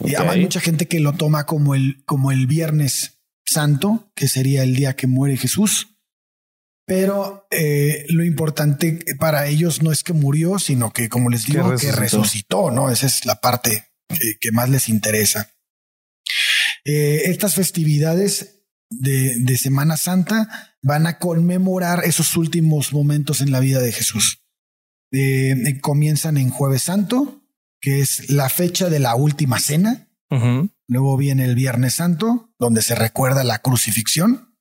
Y hay mucha gente que lo toma como el, como el Viernes Santo, que sería el día que muere Jesús. Pero eh, lo importante para ellos no es que murió, sino que, como les digo, que resucitó, ¿no? Esa es la parte que, más les interesa. Eh, estas festividades de, de, Semana Santa van a conmemorar esos últimos momentos en la vida de Jesús. Eh, comienzan en Jueves Santo, que es la fecha de la última cena. Luego viene el Viernes Santo, donde se recuerda la crucifixión.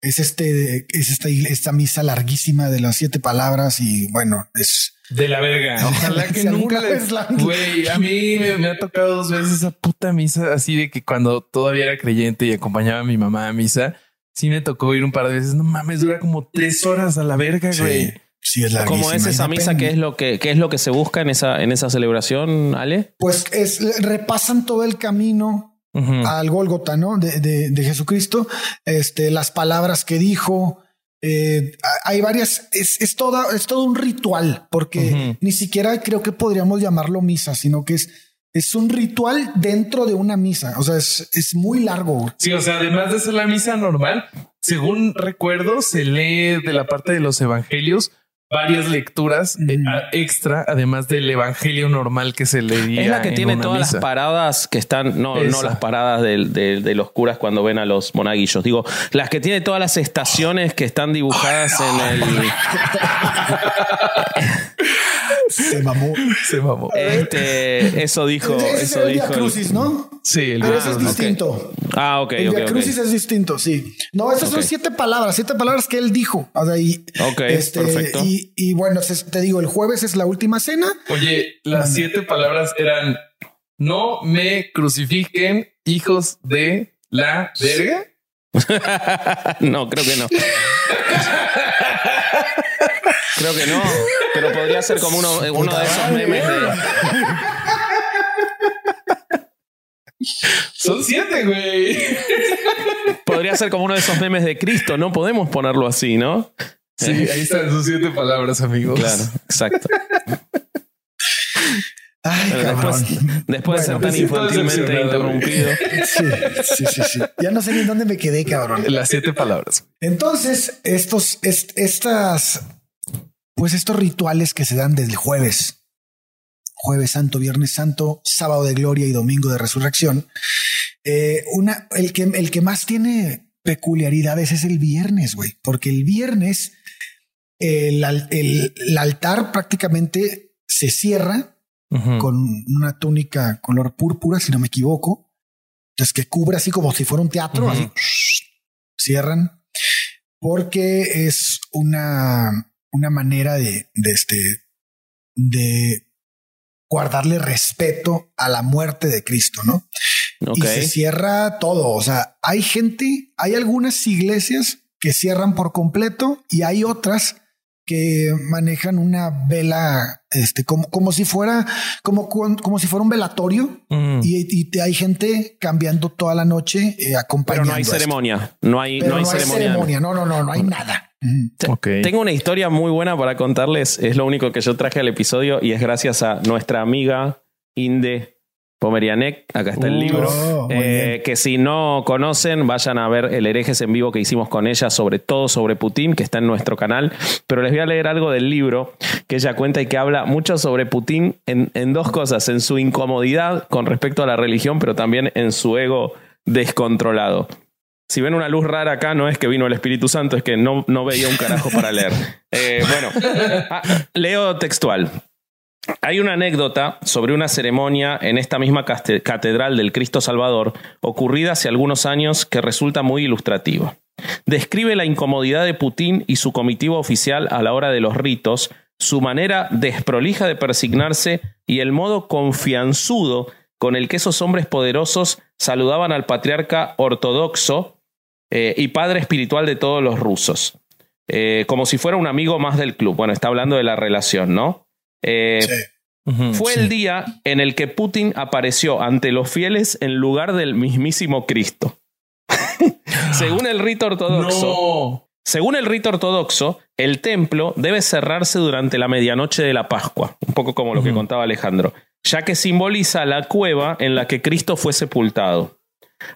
Es este, es esta, esta misa larguísima de las siete palabras y bueno, es de la verga. *laughs* Ojalá que nunca les. Güey, a mí me, ha tocado dos veces esa puta misa así de que cuando todavía era creyente y acompañaba a mi mamá a misa, sí me tocó ir un par de veces. No mames, dura como tres horas a la verga, güey. Sí, es ¿Cómo es esa misa? ¿Qué es lo que, qué es lo que se busca en esa, en esa celebración, Ale? Pues es, repasan todo el camino al Gólgota, ¿no? De, de, Jesucristo, este, las palabras que dijo. Eh, hay varias, es, es, toda, es todo un ritual, porque ni siquiera creo que podríamos llamarlo misa, sino que es, es un ritual dentro de una misa. O sea, es, es muy largo. Sí, o sea, además de ser la misa normal, según recuerdo, se lee de la parte de los evangelios varias lecturas eh, extra, además del evangelio normal que se leía. Es la que tiene todas las paradas que están, no, no las paradas de, los curas cuando ven a los monaguillos. Digo, las que tiene todas las estaciones que están dibujadas en el. *laughs* *laughs* Se mamó. Se mamó. *laughs* Este, eso dijo, Ese es eso el dijo. Via el- Crucis, ¿no? Sí, el Pero Via ese es Crucis. distinto. Ah, ok, El ok, Via ok. Crucis es distinto, sí. No, esas son siete palabras, siete palabras que él dijo. O sea, y, Ok, perfecto. Y, y bueno, te digo, el jueves es la última cena. Oye, las siete palabras eran no me crucifiquen, hijos de la verga. *laughs* no, creo que no. Creo que no, pero podría ser como uno, uno de esos memes de. Son siete, güey. Podría ser como uno de esos memes de Cristo, no podemos ponerlo así, ¿no? Sí, ahí están sus siete palabras, amigos. Claro, exacto. Ay, después, después de ser tan siento infantilmente interrumpido. Sí, sí, sí, sí. Ya no sé ni en dónde me quedé, cabrón. Las siete palabras. Entonces, estos, est- estas, pues estos rituales que se dan desde el jueves, jueves santo, viernes santo, sábado de gloria y domingo de resurrección, eh, una, el que, el que más tiene peculiaridades es el viernes, güey, porque el viernes el, el- el altar prácticamente se cierra con una túnica color púrpura, si no me equivoco. Entonces que cubre así como si fuera un teatro, así cierran, porque es una, una manera de, de este, de guardarle respeto a la muerte de Cristo, ¿no? Y se cierra todo. O sea, hay gente, hay algunas iglesias que cierran por completo y hay otras que manejan una vela, este, como, como si fuera, como, como si fuera un velatorio y, hay gente cambiando toda la noche eh, Pero acompañando. no hay esto. ceremonia. No hay, Pero no hay ceremonia. No, no, no, no hay nada. Tengo una historia muy buena para contarles. Es lo único que yo traje al episodio y es gracias a nuestra amiga Inde Pomerianek. Acá está el Uh, libro. Oh, Eh, que si no conocen, vayan a ver el herejes en vivo que hicimos con ella, sobre todo sobre Putin, que está en nuestro canal. Pero les voy a leer algo del libro que ella cuenta y que habla mucho sobre Putin en, en dos cosas: en su incomodidad con respecto a la religión, pero también en su ego descontrolado. Si ven una luz rara acá, no es que vino el Espíritu Santo, es que no, no veía un carajo para leer. *laughs* Eh, bueno, ah, leo textual. Hay una anécdota sobre una ceremonia en esta misma catedral del Cristo Salvador, ocurrida hace algunos años, que resulta muy ilustrativa. Describe la incomodidad de Putin y su comitiva oficial a la hora de los ritos, su manera desprolija de persignarse y el modo confianzudo con el que esos hombres poderosos saludaban al patriarca ortodoxo eh, y padre espiritual de todos los rusos, Eh, como si fuera un amigo más del club. Bueno, está hablando de la relación, ¿no? Eh, Sí. Fue Sí. el día en el que Putin apareció ante los fieles en lugar del mismísimo Cristo. *laughs* Según el rito ortodoxo, No. según el rito ortodoxo, el templo debe cerrarse durante la medianoche de la Pascua, un poco como lo que contaba Alejandro, ya que simboliza la cueva en la que Cristo fue sepultado.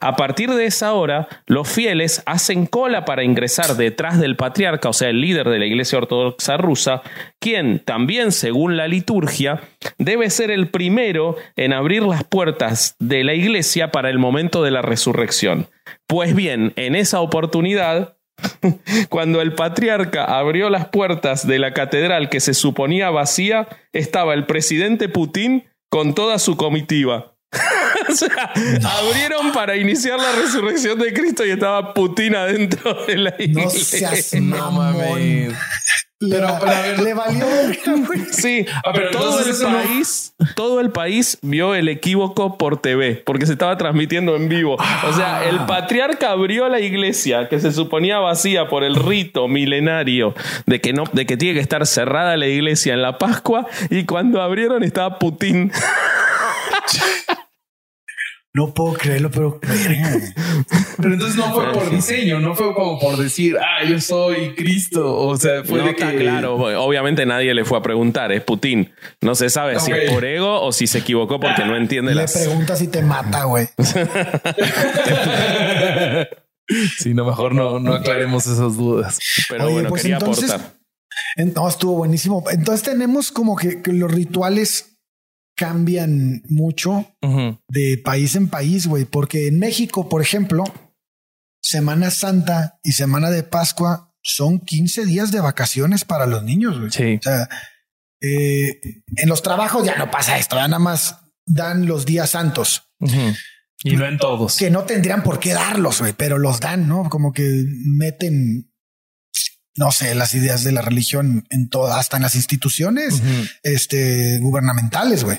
A partir de esa hora, los fieles hacen cola para ingresar detrás del patriarca, o sea, el líder de la Iglesia Ortodoxa rusa, quien, también según la liturgia, debe ser el primero en abrir las puertas de la iglesia para el momento de la resurrección. Pues bien, en esa oportunidad, *laughs* cuando el patriarca abrió las puertas de la catedral que se suponía vacía, estaba el presidente Putin con toda su comitiva. *laughs* o sea, abrieron para iniciar la resurrección de Cristo y estaba Putin adentro de la No iglesia. seas *laughs* No mamón. mames. Le, Pero, pero, le valió. Sí, Ah, pero todo el no- país, todo el país vio el equívoco por TV, porque se estaba transmitiendo en vivo. O sea, el patriarca abrió la iglesia que se suponía vacía por el rito milenario de que no, de que tiene que estar cerrada la iglesia en la Pascua, y cuando abrieron estaba Putin. *laughs* No puedo creerlo, pero. Pero entonces no fue por diseño, no fue como por decir, ah, yo soy Cristo. O sea, fue no de está que. claro, obviamente nadie le fue a preguntar, es Putin. No se sabe si es por ego o si se equivocó porque no entiende Le las. preguntas si te mata, güey. *laughs* Sí, no, mejor no, no aclaremos esas dudas. Pero Oye, bueno, pues quería entonces- aportar. No, estuvo buenísimo. Entonces tenemos como que, que los rituales cambian mucho de país en país, güey, porque en México, por ejemplo, Semana Santa y Semana de Pascua son 15 días de vacaciones para los niños, güey. Sí. O sea, Eh, en los trabajos ya no pasa esto, ya nada más dan los días santos. Y no en todos. Que no tendrían por qué darlos, güey, pero los dan, ¿no? Como que meten, no sé, las ideas de la religión en todas, hasta en las instituciones este, gubernamentales, güey.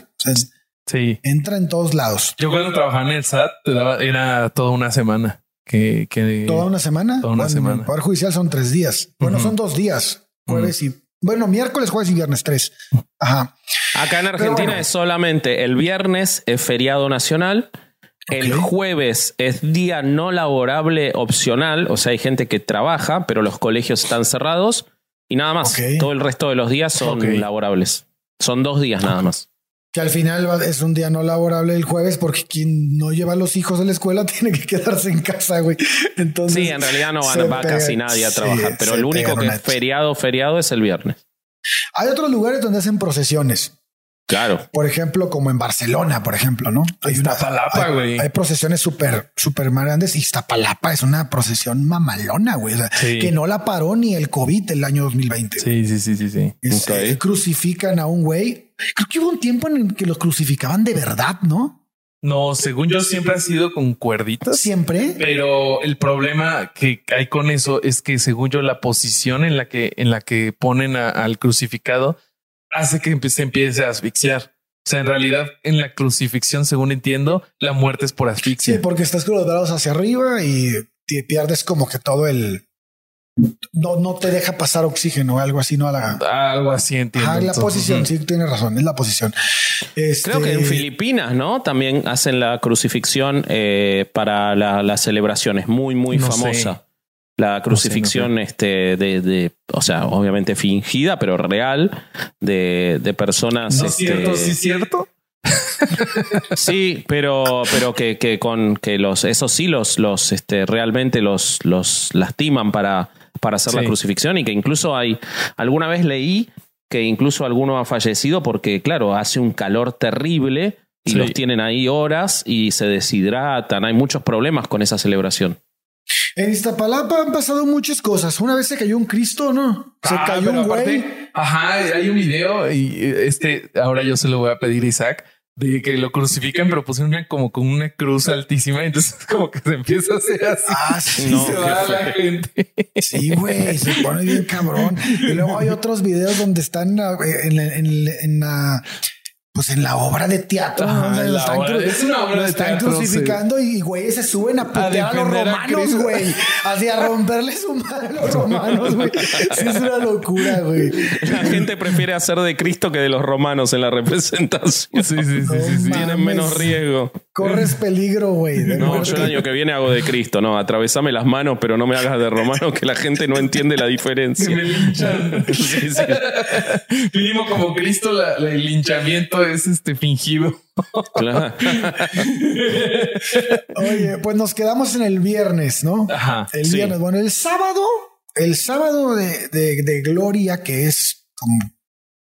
sí. Entra en todos lados. Yo cuando trabajaba en el SAT, te daba, era toda una semana. Que, que toda una semana. Toda una semana. El Poder Judicial son tres días. Bueno, son dos días, jueves y bueno, miércoles, jueves y viernes tres. Ajá. Acá en Argentina es solamente el viernes es feriado nacional. El jueves es día no laborable opcional, o sea, hay gente que trabaja, pero los colegios están cerrados y nada más. Todo el resto de los días son laborables. Son dos días nada más. Que al final es un día no laborable el jueves porque quien no lleva a los hijos a la escuela *laughs* tiene que quedarse en casa, güey. Entonces, sí, en realidad no va, casi nadie a trabajar, pero el único que es feriado, feriado es el viernes. Hay otros lugares donde hacen procesiones. Claro. Por ejemplo, como en Barcelona, por ejemplo, ¿no? Hay Iztapalapa, güey. Hay, procesiones súper, súper grandes. Iztapalapa es una procesión mamalona, güey. Que no la paró ni el COVID el año 2020. Sí, sí, sí, sí, sí. Este, crucifican a un güey. Creo que hubo un tiempo en el que los crucificaban de verdad, ¿no? No, según yo siempre ha sido con cuerditas. Siempre. Pero el problema que hay con eso es que según yo la posición en la que en la que ponen al crucificado hace que se empiece a asfixiar. O sea, en realidad, en la crucifixión, según entiendo, la muerte es por asfixia. Sí, porque estás con los brazos hacia arriba y te pierdes como que todo el. No, no te deja pasar oxígeno o algo así, no a la. Algo así entiendo. Ah, la posición, sí, tienes razón, es la posición. Creo que en este, Filipinas, ¿no? También hacen la crucifixión eh, para la, celebración, es muy, muy famosa la crucifixión este de, de, o sea obviamente fingida pero real de, de personas ¿No este, cierto sí cierto. *laughs* Sí pero pero que, que con que los esos sí los los este realmente los los lastiman para para hacer la crucifixión y que incluso hay alguna vez leí que incluso alguno ha fallecido porque claro hace un calor terrible y los tienen ahí horas y se deshidratan. Hay muchos problemas con esa celebración en Iztapalapa han pasado muchas cosas. Una vez se cayó un Cristo, ¿no? Se ah, cayó un güey. Ajá, hay un video y este, ahora yo se lo voy a pedir a Isaac de que lo crucifican, pero pusieron como con una cruz altísima. Entonces, *laughs* como que se empieza a hacer así. Ah, *laughs* sí. se va la gente. Sí, güey, se pone bien cabrón. Y luego hay otros videos donde están eh, en, en, en la pues en la obra de teatro. lo están, crucificando y güey se suben a putear a, los romanos, güey. Así a romperle su madre a los romanos, güey. Sí, es una locura, güey. La gente prefiere hacer de Cristo que de los romanos en la representación. Sí, sí, sí. Tienen menos riesgo. Corres *laughs* peligro, güey. No, yo el año que viene hago de Cristo, no. Atravesame las manos, pero no me hagas de romano que la gente no entiende la diferencia. me linchan. *laughs* sí, sí. *laughs* como Cristo, el linchamiento es este fingido. Oye, pues nos quedamos en el viernes, ¿no? Ajá. El viernes. Bueno, el sábado, el sábado de, de, Gloria, que es como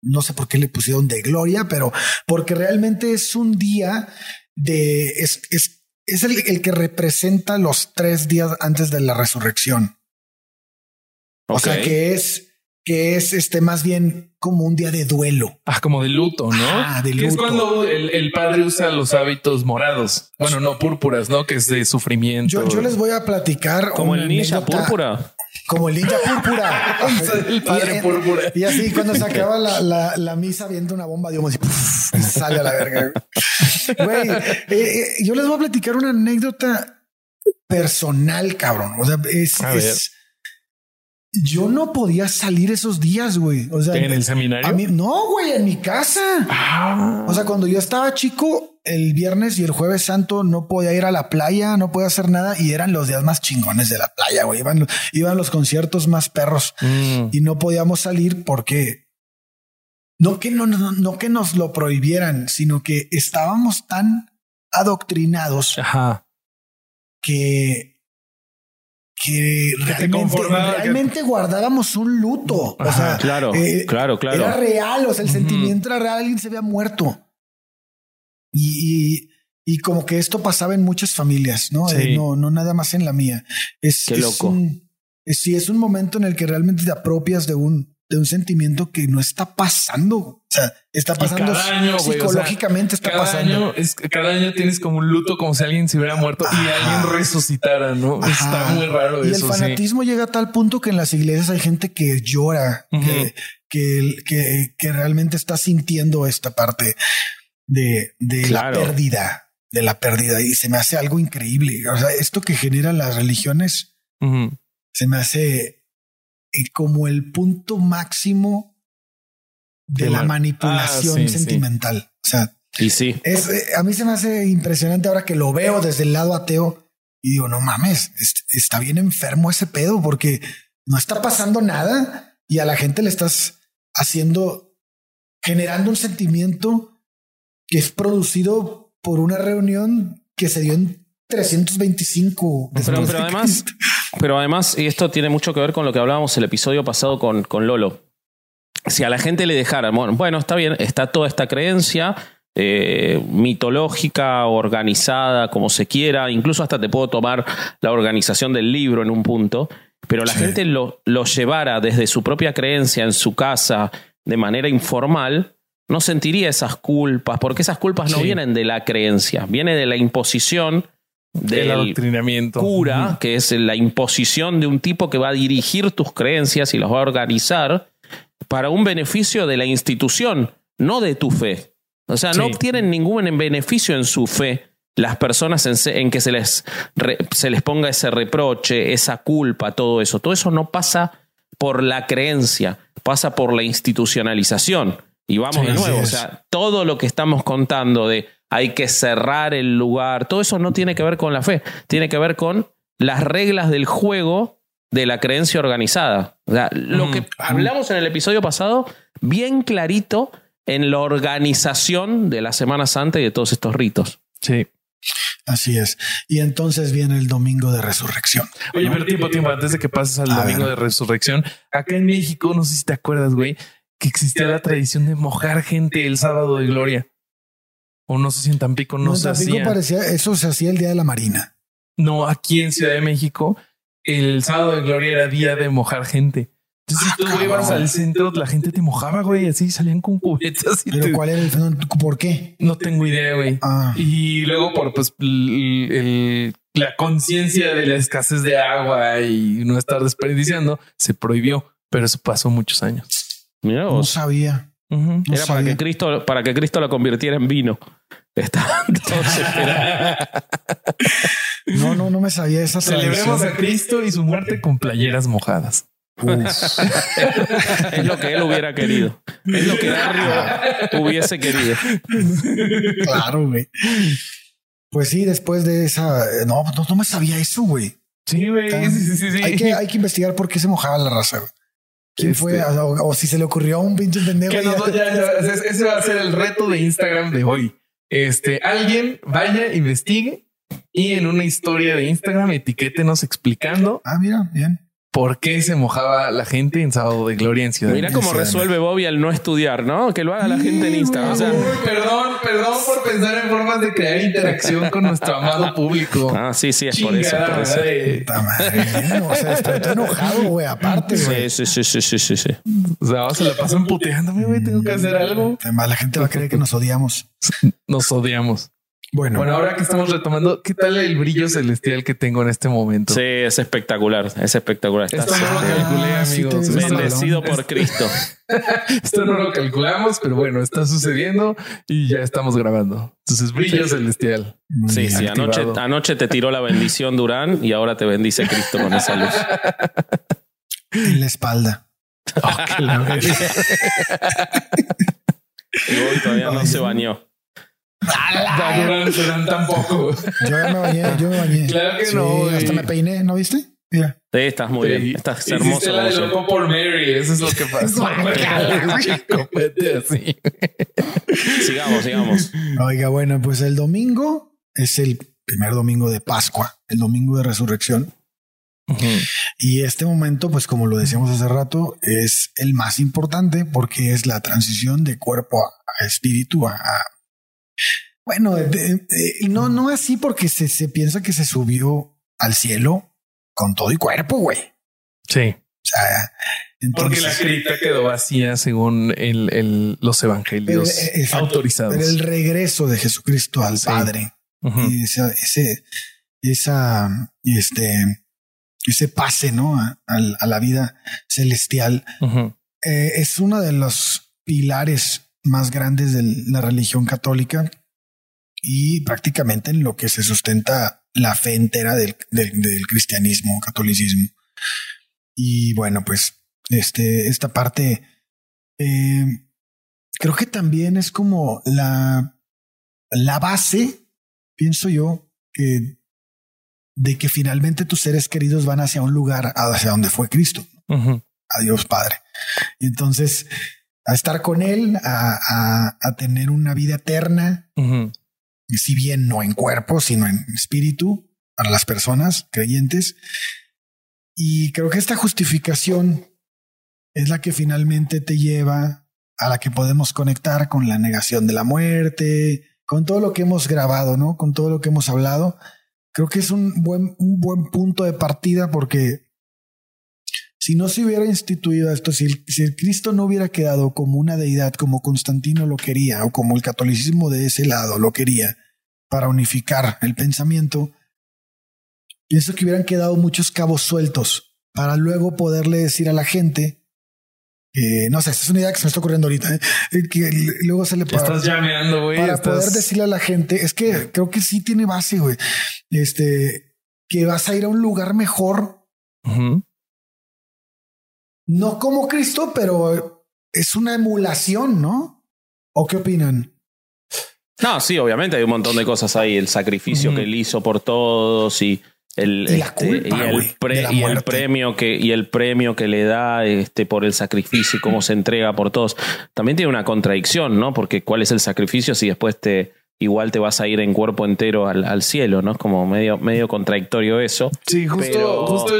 no sé por qué le pusieron de gloria, pero porque realmente es un día de es, es, es el, el, que representa los tres días antes de la resurrección. O sea que es que es este más bien como un día de duelo. Ah, como de luto, ¿no? Ah, de luto. es cuando el, padre usa los hábitos morados. Bueno, no púrpuras, ¿no? Que es de sufrimiento. Yo, les voy a platicar. Como el ninja púrpura. Como el ninja púrpura. *laughs* el padre púrpura. Y así cuando se acaba la, la, misa viendo una bomba, digamos, y, sale a la verga. Güey, eh, eh, yo les voy a platicar una anécdota personal, cabrón. O sea, es, es yo no podía salir esos días, güey. O sea, en el seminario. no, güey, en mi casa. Ah. O sea, cuando yo estaba chico, el viernes y el jueves santo no podía ir a la playa, no podía hacer nada y eran los días más chingones de la playa, güey. Iban, iban los conciertos más perros mm. y no podíamos salir porque no que no, no, no que nos lo prohibieran, sino que estábamos tan adoctrinados que que realmente, guardábamos un luto. o sea, claro, eh, claro, claro. Era real, o sea, el sentimiento era real, alguien se había muerto. Y, y, como que esto pasaba en muchas familias, ¿no? Eh, no, no nada más en la mía. Es, Qué loco. Un, es, sí, es un momento en el que realmente te apropias de un, de un sentimiento que no está pasando. O sea, está pasando psicológicamente, está pasando. es, cada año tienes como un luto, como si alguien se hubiera muerto y alguien resucitara, ¿no? Está muy raro y eso. Y el fanatismo llega a tal punto que en las iglesias hay gente que llora, que, que, que, realmente está sintiendo esta parte de, de la pérdida, de la pérdida. Y se me hace algo increíble. O sea, esto que generan las religiones se me hace como el punto máximo de, la, manipulación ah, sentimental. O sea, y sí, es, eh, a mí se me hace impresionante ahora que lo veo desde el lado ateo y digo, no mames, está bien enfermo ese pedo porque no está pasando nada y a la gente le estás haciendo, generando un sentimiento que es producido por una reunión que se dio en 325. Pero, pero además, *laughs* pero además, y esto tiene mucho que ver con lo que hablábamos el episodio pasado con, con Lolo. Si a la gente le dejara, bueno, bueno está bien, está toda esta creencia eh, mitológica, organizada, como se quiera, incluso hasta te puedo tomar la organización del libro en un punto, pero la gente lo, lo llevara desde su propia creencia en su casa de manera informal, no sentiría esas culpas, porque esas culpas no vienen de la creencia, viene de la imposición del adoctrinamiento. cura, que es la imposición de un tipo que va a dirigir tus creencias y las va a organizar para un beneficio de la institución, no de tu fe. O sea, no obtienen ningún beneficio en su fe las personas en, que se les, se les ponga ese reproche, esa culpa, todo eso. Todo eso no pasa por la creencia, pasa por la institucionalización. Y vamos de nuevo, o sea, todo lo que estamos contando de hay que cerrar el lugar. Todo eso no tiene que ver con la fe, tiene que ver con las reglas del juego de la creencia organizada. lo que hablamos en el episodio pasado, bien clarito en la organización de la Semana Santa y de todos estos ritos. Sí. Así es. Y entonces viene el domingo de resurrección. Oye, pero tiempo, tiempo, antes de que pases al domingo de resurrección, acá en México, no sé si te acuerdas, güey, que existía la tradición de mojar gente el sábado de gloria. O no sé si en Tampico no, se Tampico parecía, eso se hacía el día de la Marina. No, aquí en Ciudad de México, el sábado de gloria era día de mojar gente. Entonces, si tú ibas al centro, la gente te mojaba, güey, así salían con cubetas. Pero ¿cuál era el fenómeno? ¿Por qué? No tengo idea, güey. Ah. Y luego por pues la conciencia de la escasez de agua y no estar desperdiciando, se prohibió, pero eso pasó muchos años. Mira No sabía. Era para que, Cristo, para que Cristo la convirtiera en vino. *laughs* no, no, no me sabía esa Celebremos a Cristo y su muerte con playeras mojadas. *laughs* es lo que él hubiera querido. Es lo que Dario hubiese querido. Claro, güey. Pues sí, después de esa. No, no, me sabía eso, güey. Sí, güey. Sí, sí, sí, hay, que, hay que investigar por qué se mojaba la raza, güey. ¿Quién fue? Este, o, si se le ocurrió a un pinche pendejo. ese va a ser el reto de Instagram de hoy. Este, alguien vaya, investigue y en una historia de Instagram etiquétenos explicando. Ah, mira, bien por qué se mojaba la gente en Sábado de Gloria en Ciudad Mira cómo resuelve Bobby al no estudiar, ¿no? Que lo haga la gente en Instagram. perdón, perdón por pensar en formas de crear interacción con nuestro amado público. Ah, sí, sí, es por eso. Por eso. o sea, estoy enojado, güey, aparte, güey. Sí, sí, sí, sí, sí, sí. O sea, se la pasan puteándome, güey. Tengo que hacer algo. Además, la gente va a creer que nos odiamos. Nos odiamos. Bueno, ahora que estamos retomando, ¿qué tal el brillo celestial que tengo en este momento? Sí, es espectacular, es espectacular. Esto no lo calculé, amigos. Bendecido por Cristo. *laughs* Esto no lo calculamos, pero bueno, está sucediendo y ya estamos grabando. Entonces, brillo celestial. sí, sí, anoche, anoche te tiró la bendición Durán y ahora te bendice Cristo con esa luz. *laughs* En la espalda. Oh, *laughs* y hoy todavía no se bañó. No tampoco. Yo ya me bañé, yo me bañé. Claro que no. Hasta me peiné, ¿no viste? Mira. Sí, estás muy bien. Estás hermoso. la de loco por Mary. Eso es lo que *laughs* pasó. así. sigamos, sigamos. Oiga, bueno, pues el domingo es el primer domingo de Pascua, el domingo de resurrección. Y este momento, pues como lo decíamos hace rato, es el más importante porque es la transición de cuerpo a espíritu, a, bueno, no, no así porque se, se piensa que se subió al cielo con todo y cuerpo, güey. Sí. O sea, porque la cripta quedó vacía según el, los evangelios autorizados. el regreso de Jesucristo al Padre, ese, esa, este, ese pase, ¿no? A, la vida celestial, eh, es uno de los pilares más grandes de la religión católica y prácticamente en lo que se sustenta la fe entera del, del cristianismo, catolicismo. Y bueno, pues este, esta parte eh, creo que también es como la, la base, pienso yo, que de que finalmente tus seres queridos van hacia un lugar hacia donde fue Cristo, a Dios Padre. Y entonces, a estar con Él, a, a, tener una vida eterna, si bien no en cuerpo, sino en espíritu, para las personas creyentes. Y creo que esta justificación es la que finalmente te lleva a la que podemos conectar con la negación de la muerte, con todo lo que hemos grabado, ¿no? Con todo lo que hemos hablado. Creo que es un buen, un buen punto de partida porque si no se hubiera instituido esto, si si el Cristo no hubiera quedado como una deidad, como Constantino lo quería, o como el catolicismo de ese lado lo quería, para unificar el pensamiento, pienso que hubieran quedado muchos cabos sueltos para luego poderle decir a la gente no sé, esta es una idea que se me está ocurriendo ahorita. ¿eh? Que luego se le para, estás llameando, güey. Para poder decirle a la gente, es que creo que sí tiene base, güey. Este, que vas a ir a un lugar mejor. No como Cristo, pero es una emulación, ¿no? ¿O qué opinan? No, sí, obviamente hay un montón de cosas ahí. El sacrificio que él hizo por todos y el, y, este, el, premio que y el premio que le da este por el sacrificio y cómo se entrega por todos también tiene una contradicción no porque cuál es el sacrificio si después te igual te vas a ir en cuerpo entero al, cielo no es como medio medio contradictorio eso sí justo justo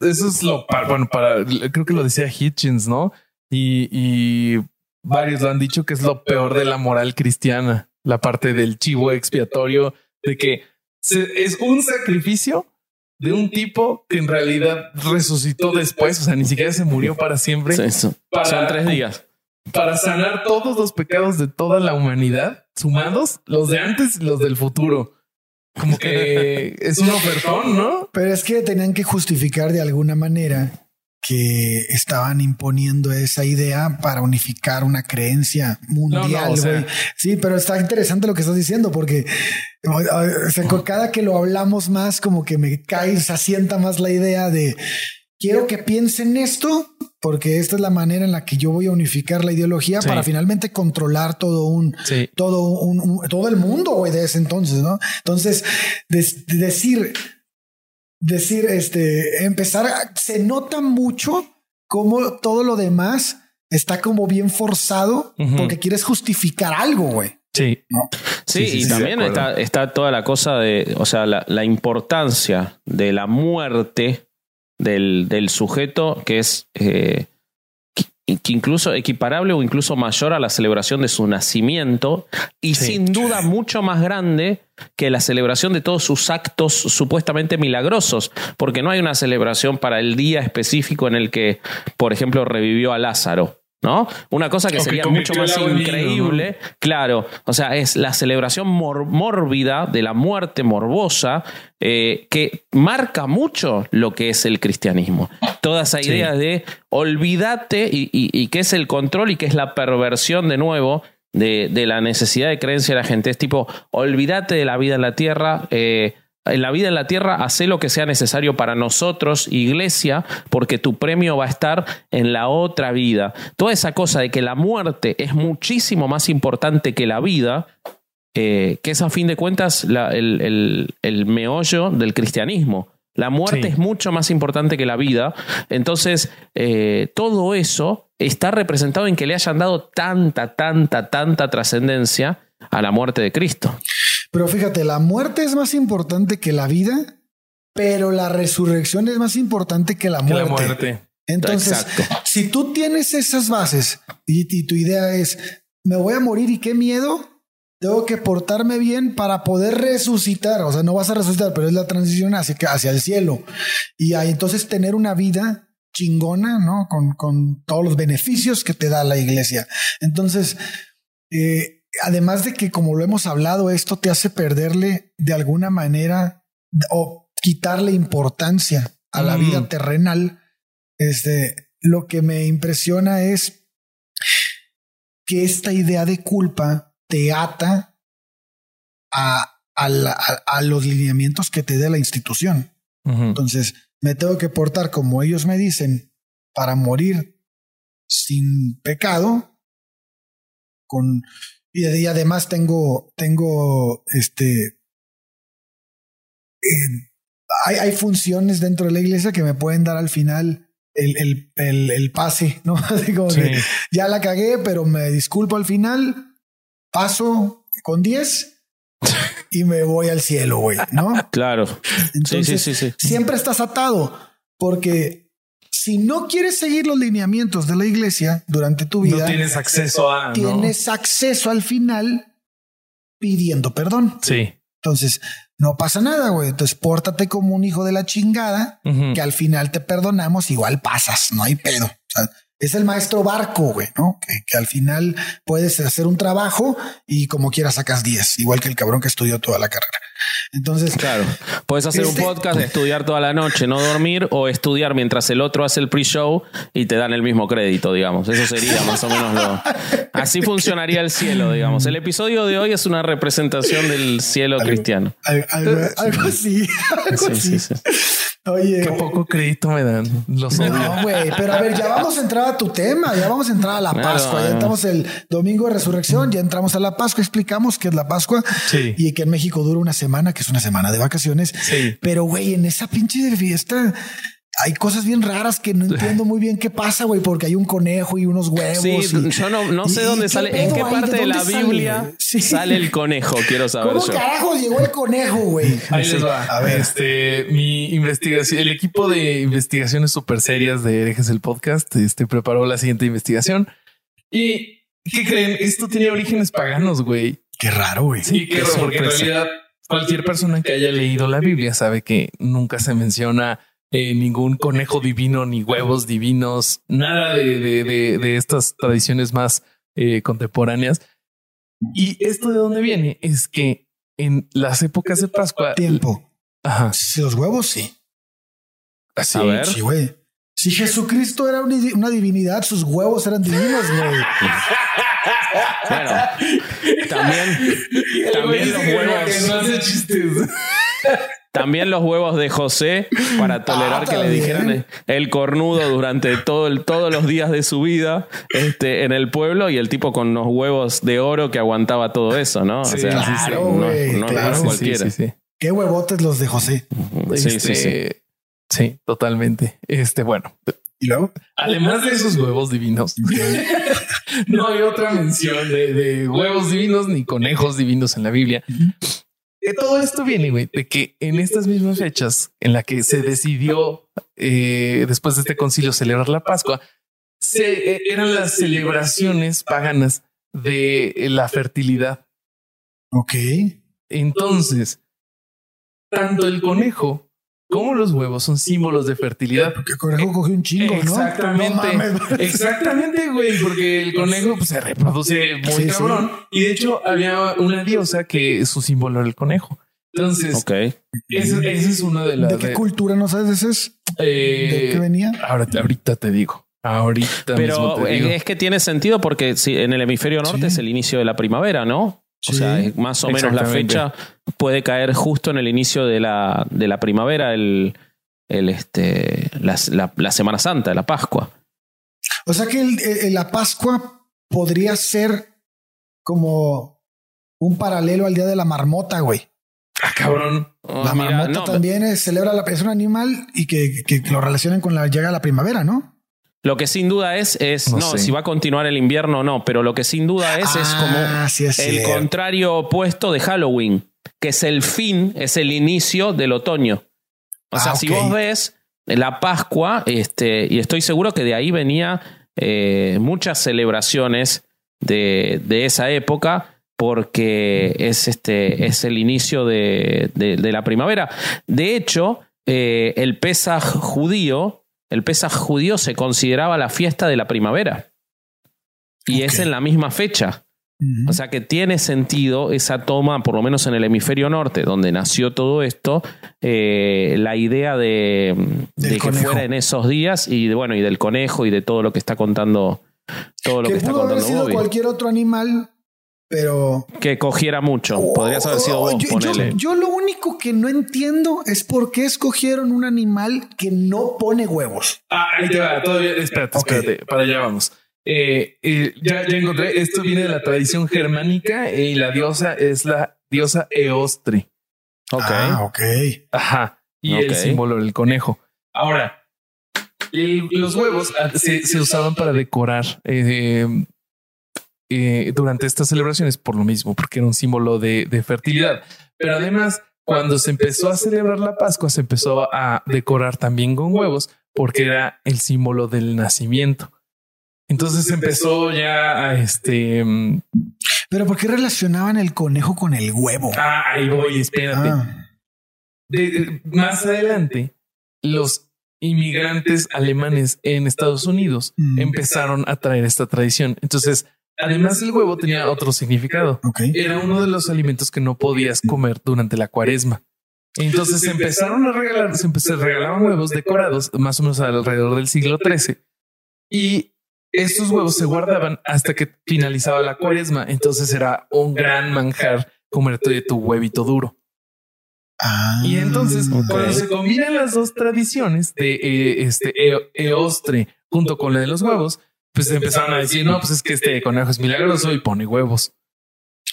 eso es lo para, bueno para creo que lo decía Hitchens no y, y varios lo han dicho que es lo peor de la moral cristiana la parte del chivo expiatorio de que es un sacrificio de un tipo que en realidad resucitó después, o sea, ni siquiera se murió para siempre. Son tres días. Para sanar todos los pecados de toda la humanidad, sumados, los de antes y los del futuro. Como que es un ofertón, ¿no? Pero es que tenían que justificar de alguna manera que estaban imponiendo esa idea para unificar una creencia mundial. Sí, pero está interesante lo que estás diciendo porque cada que lo hablamos más, como que me cae, se asienta más la idea de quiero que piensen esto porque esta es la manera en la que yo voy a unificar la ideología para finalmente controlar todo un, todo un, todo el mundo de ese entonces, ¿no? Entonces, decir decir, este, empezar, se nota mucho cómo todo lo demás está como bien forzado porque quieres justificar algo, güey. Sí. Sí, y también está, está, toda la cosa de, o sea, la, la importancia de la muerte del, del sujeto que es eh, que incluso equiparable o incluso mayor a la celebración de su nacimiento y sin duda mucho más grande que la celebración de todos sus actos supuestamente milagrosos, porque no hay una celebración para el día específico en el que, por ejemplo, revivió a Lázaro. ¿No? Una cosa que sería mucho más increíble, claro, o sea, es la celebración mórbida de la muerte morbosa eh, que marca mucho lo que es el cristianismo. Toda esa idea de olvídate y, y, qué es el control y qué es la perversión de nuevo de, de, la necesidad de creencia de la gente. Es tipo, olvídate de la vida en la tierra. Eh, en la vida en la tierra, hace lo que sea necesario para nosotros, iglesia, porque tu premio va a estar en la otra vida. Toda esa cosa de que la muerte es muchísimo más importante que la vida, eh, que es a fin de cuentas el, meollo del cristianismo. La muerte es mucho más importante que la vida. Entonces, eh, todo eso está representado en que le hayan dado tanta, tanta, tanta trascendencia a la muerte de Cristo. Pero fíjate, la muerte es más importante que la vida, pero la resurrección es más importante que la muerte. Entonces, si tú tienes esas bases y, tu idea es, me voy a morir y qué miedo, tengo que portarme bien para poder resucitar. O sea, no vas a resucitar, pero es la transición hacia, hacia el cielo. Y ahí entonces tener una vida chingona, ¿no? Con, con todos los beneficios que te da la iglesia. Entonces, eh, además de que, como lo hemos hablado, esto te hace perderle de alguna manera o quitarle importancia a la Mm. vida terrenal. Este, lo que me impresiona es que esta idea de culpa te ata a, a la- a- a los lineamientos que te dé la institución. Entonces, me tengo que portar como ellos me dicen para morir sin pecado. Con, y, y además tengo, tengo este. eh, hay, hay funciones dentro de la iglesia que me pueden dar al final el, el, el, el pase, ¿no? *laughs* Así como Sí. que ya la cagué, pero me disculpo al final, paso con 10 *laughs* y me voy al cielo, güey, ¿no? Claro. Sí, Entonces, sí, sí, sí. siempre estás atado porque si no quieres seguir los lineamientos de la iglesia durante tu vida, No tienes acceso a. ¿no? tienes acceso al final pidiendo perdón. Sí. Entonces, no pasa nada, güey. Entonces, pórtate como un hijo de la chingada que al final te perdonamos, igual pasas, no hay pedo. O sea, es el maestro barco, güey, ¿no? Que, que al final puedes hacer un trabajo y como quieras sacas 10, igual que el cabrón que estudió toda la carrera. Entonces, Claro. Puedes hacer Este- un podcast, estudiar toda la noche, no dormir, o estudiar mientras el otro hace el pre-show y te dan el mismo crédito, digamos. Eso sería más o menos lo. *laughs* Así funcionaría el cielo, digamos. El episodio de hoy es una representación del cielo cristiano. Al- algo, algo así, *laughs* algo Sí, así. sí, sí. Oye, Qué poco crédito me dan. Los odio. no, güey, pero a ver, ya vamos a entrar a tu tema, ya vamos a entrar a la Claro, Pascua, ya estamos el domingo de resurrección, ya entramos a la Pascua, explicamos qué es la Pascua Sí. y que en México dura una semana, que es una semana de vacaciones. Sí. Pero, güey, en esa pinche fiesta hay cosas bien raras que no entiendo muy bien qué pasa, güey, porque hay un conejo y unos huevos. Sí, y- yo no, no sé dónde sale, qué en qué parte de, dónde la sale, Biblia? Sí. sale el conejo, quiero saber ¿Cómo yo. carajo llegó el conejo, güey? *laughs* Ahí les va. A ver. Este, mi investigación, el equipo de investigaciones súper serias de Herejes el Podcast, este, preparó la siguiente investigación. Y, ¿qué creen? Esto tiene orígenes paganos, güey. Qué raro, güey. Sí, qué raro, porque en sorpresa. realidad cualquier persona que haya leído la Biblia sabe que nunca se menciona eh, ningún conejo divino, ni huevos divinos, nada de, de, de- de estas tradiciones más eh, contemporáneas. Y esto de dónde viene es que en las épocas de Pascua, Tiempo. ajá, Si los huevos, sí. así, A ver. Sí, güey. Si Jesucristo era una una divinidad, sus huevos eran divinos, güey. *laughs* Bueno, también, también los huevos. no hace chistes. También los huevos de José para tolerar Ah, que le dijeran el cornudo durante todo el, todos los días de su vida este, en el pueblo y el tipo con unos huevos de oro que aguantaba todo eso, ¿no? Sí, o sea, claro, no, no- no claro. cualquiera. Sí, sí, sí. Qué huevotes los de José. Sí, Este, sí, sí. sí, totalmente. Este, bueno, Y luego, además de esos huevos divinos, *laughs* no hay otra mención de, de huevos divinos ni conejos divinos en la Biblia. Que todo esto viene, güey, de que en estas mismas fechas en la que se decidió eh, después de este concilio celebrar la Pascua, se, eh, eran las celebraciones paganas de la fertilidad. ok. Entonces, tanto el conejo como los huevos son símbolos de fertilidad. Porque el conejo cogió un chingo, ¿no? Exactamente. No. Exactamente, güey, porque el conejo pues, se reproduce muy Sí, sí. cabrón. Y de hecho, había una diosa que su símbolo era el conejo. Entonces, esa, esa es una de las. ¿De qué cultura no sabes ese es? eh, ¿De qué venía? ahora, ahorita te digo. Ahorita mismo Pero te digo. es que tiene sentido porque si en el hemisferio norte Sí. es el inicio de la primavera, ¿no? O sea, más o menos la fecha puede caer justo en el inicio de la, de la primavera, el, el este, la, la- la Semana Santa, la Pascua. O sea que el- el- la Pascua podría ser como un paralelo al día de la marmota, güey. Ah, cabrón. La Ah, mira, marmota no, también es, celebra la, es un animal y que, que lo relacionan con la llega la primavera, ¿no? Lo que sin duda es, es No no, sé. si va a continuar el invierno o no, pero lo que sin duda es, es como Ah, sí es el contrario opuesto de Halloween, que es el fin, es el inicio del otoño. O sea, Ah, si vos ves la Pascua, este, y estoy seguro que de ahí venía eh, muchas celebraciones de, de esa época, porque es, este, es el inicio de, de- de la primavera. De hecho, eh, el Pesaj judío El Pesaj judío se consideraba la fiesta de la primavera. Y es en la misma fecha. O sea que tiene sentido esa toma, por lo menos en el hemisferio norte, donde nació todo esto, eh, la idea de, de que conejo. fuera en esos días y de, bueno, y del conejo y de todo lo que está contando, todo lo que, que está pudo haber contando sido Bobby. cualquier otro animal, pero Que cogiera mucho. Podrías haber sido vos, Oh, yo, yo- ponele. yo lo único que no entiendo es por qué escogieron un animal que no pone huevos. Ah, ahí te va, todavía, espérate, espérate, para allá vamos. Eh, eh, ya, ya encontré, esto viene de la tradición germánica y la diosa es la diosa Eostre. Ok. Ah, ok. Ajá. Y el símbolo del conejo. Ahora, el- los huevos ah, se, se usaban para decorar eh, eh, durante estas celebraciones por lo mismo, porque era un símbolo de, de fertilidad. Pero además, cuando se empezó a celebrar la Pascua, se empezó a decorar también con huevos, porque era el símbolo del nacimiento. Entonces empezó ya a este. mm, Pero ¿por qué relacionaban el conejo con el huevo? Ah, ahí voy, espérate. Ah, De- de- más adelante, los inmigrantes alemanes en Estados Unidos Mm. empezaron a traer esta tradición. Entonces, además el huevo tenía otro significado. Era uno de los alimentos que no podías comer durante la cuaresma. Entonces se empezaron a regalar, se empezó, se regalaban huevos decorados más o menos alrededor del siglo XIII. Y estos huevos se guardaban hasta que finalizaba la cuaresma. Entonces era un gran manjar comerte de tu huevito duro. Ah, Y entonces, cuando se combinan las dos tradiciones de eh, este e- eostre junto con la de los huevos, pues *laughs* empezaron a decir, no, pues es que este conejo es milagroso y pone huevos.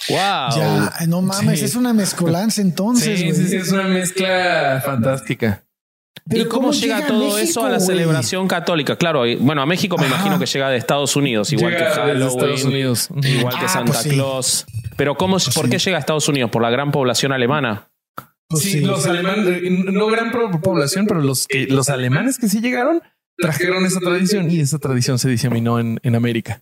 Wow. Ya, no mames, Sí. es una mezcolanza entonces. sí, sí, sí, es una mezcla fantástica. ¿Y cómo, llega, todo México, eso a la celebración católica? Claro, bueno, a México me Ajá. imagino que llega de Estados Unidos, igual Llega que Halloween, Estados Unidos. igual que Ah, Santa pues sí. Claus. Pero ¿cómo, Pues ¿por sí. qué llega a Estados Unidos? ¿Por la gran población alemana? Pues sí, sí. los alemanes, no gran población, pero los que los alemanes que sí llegaron trajeron esa tradición y esa tradición se diseminó en, en América.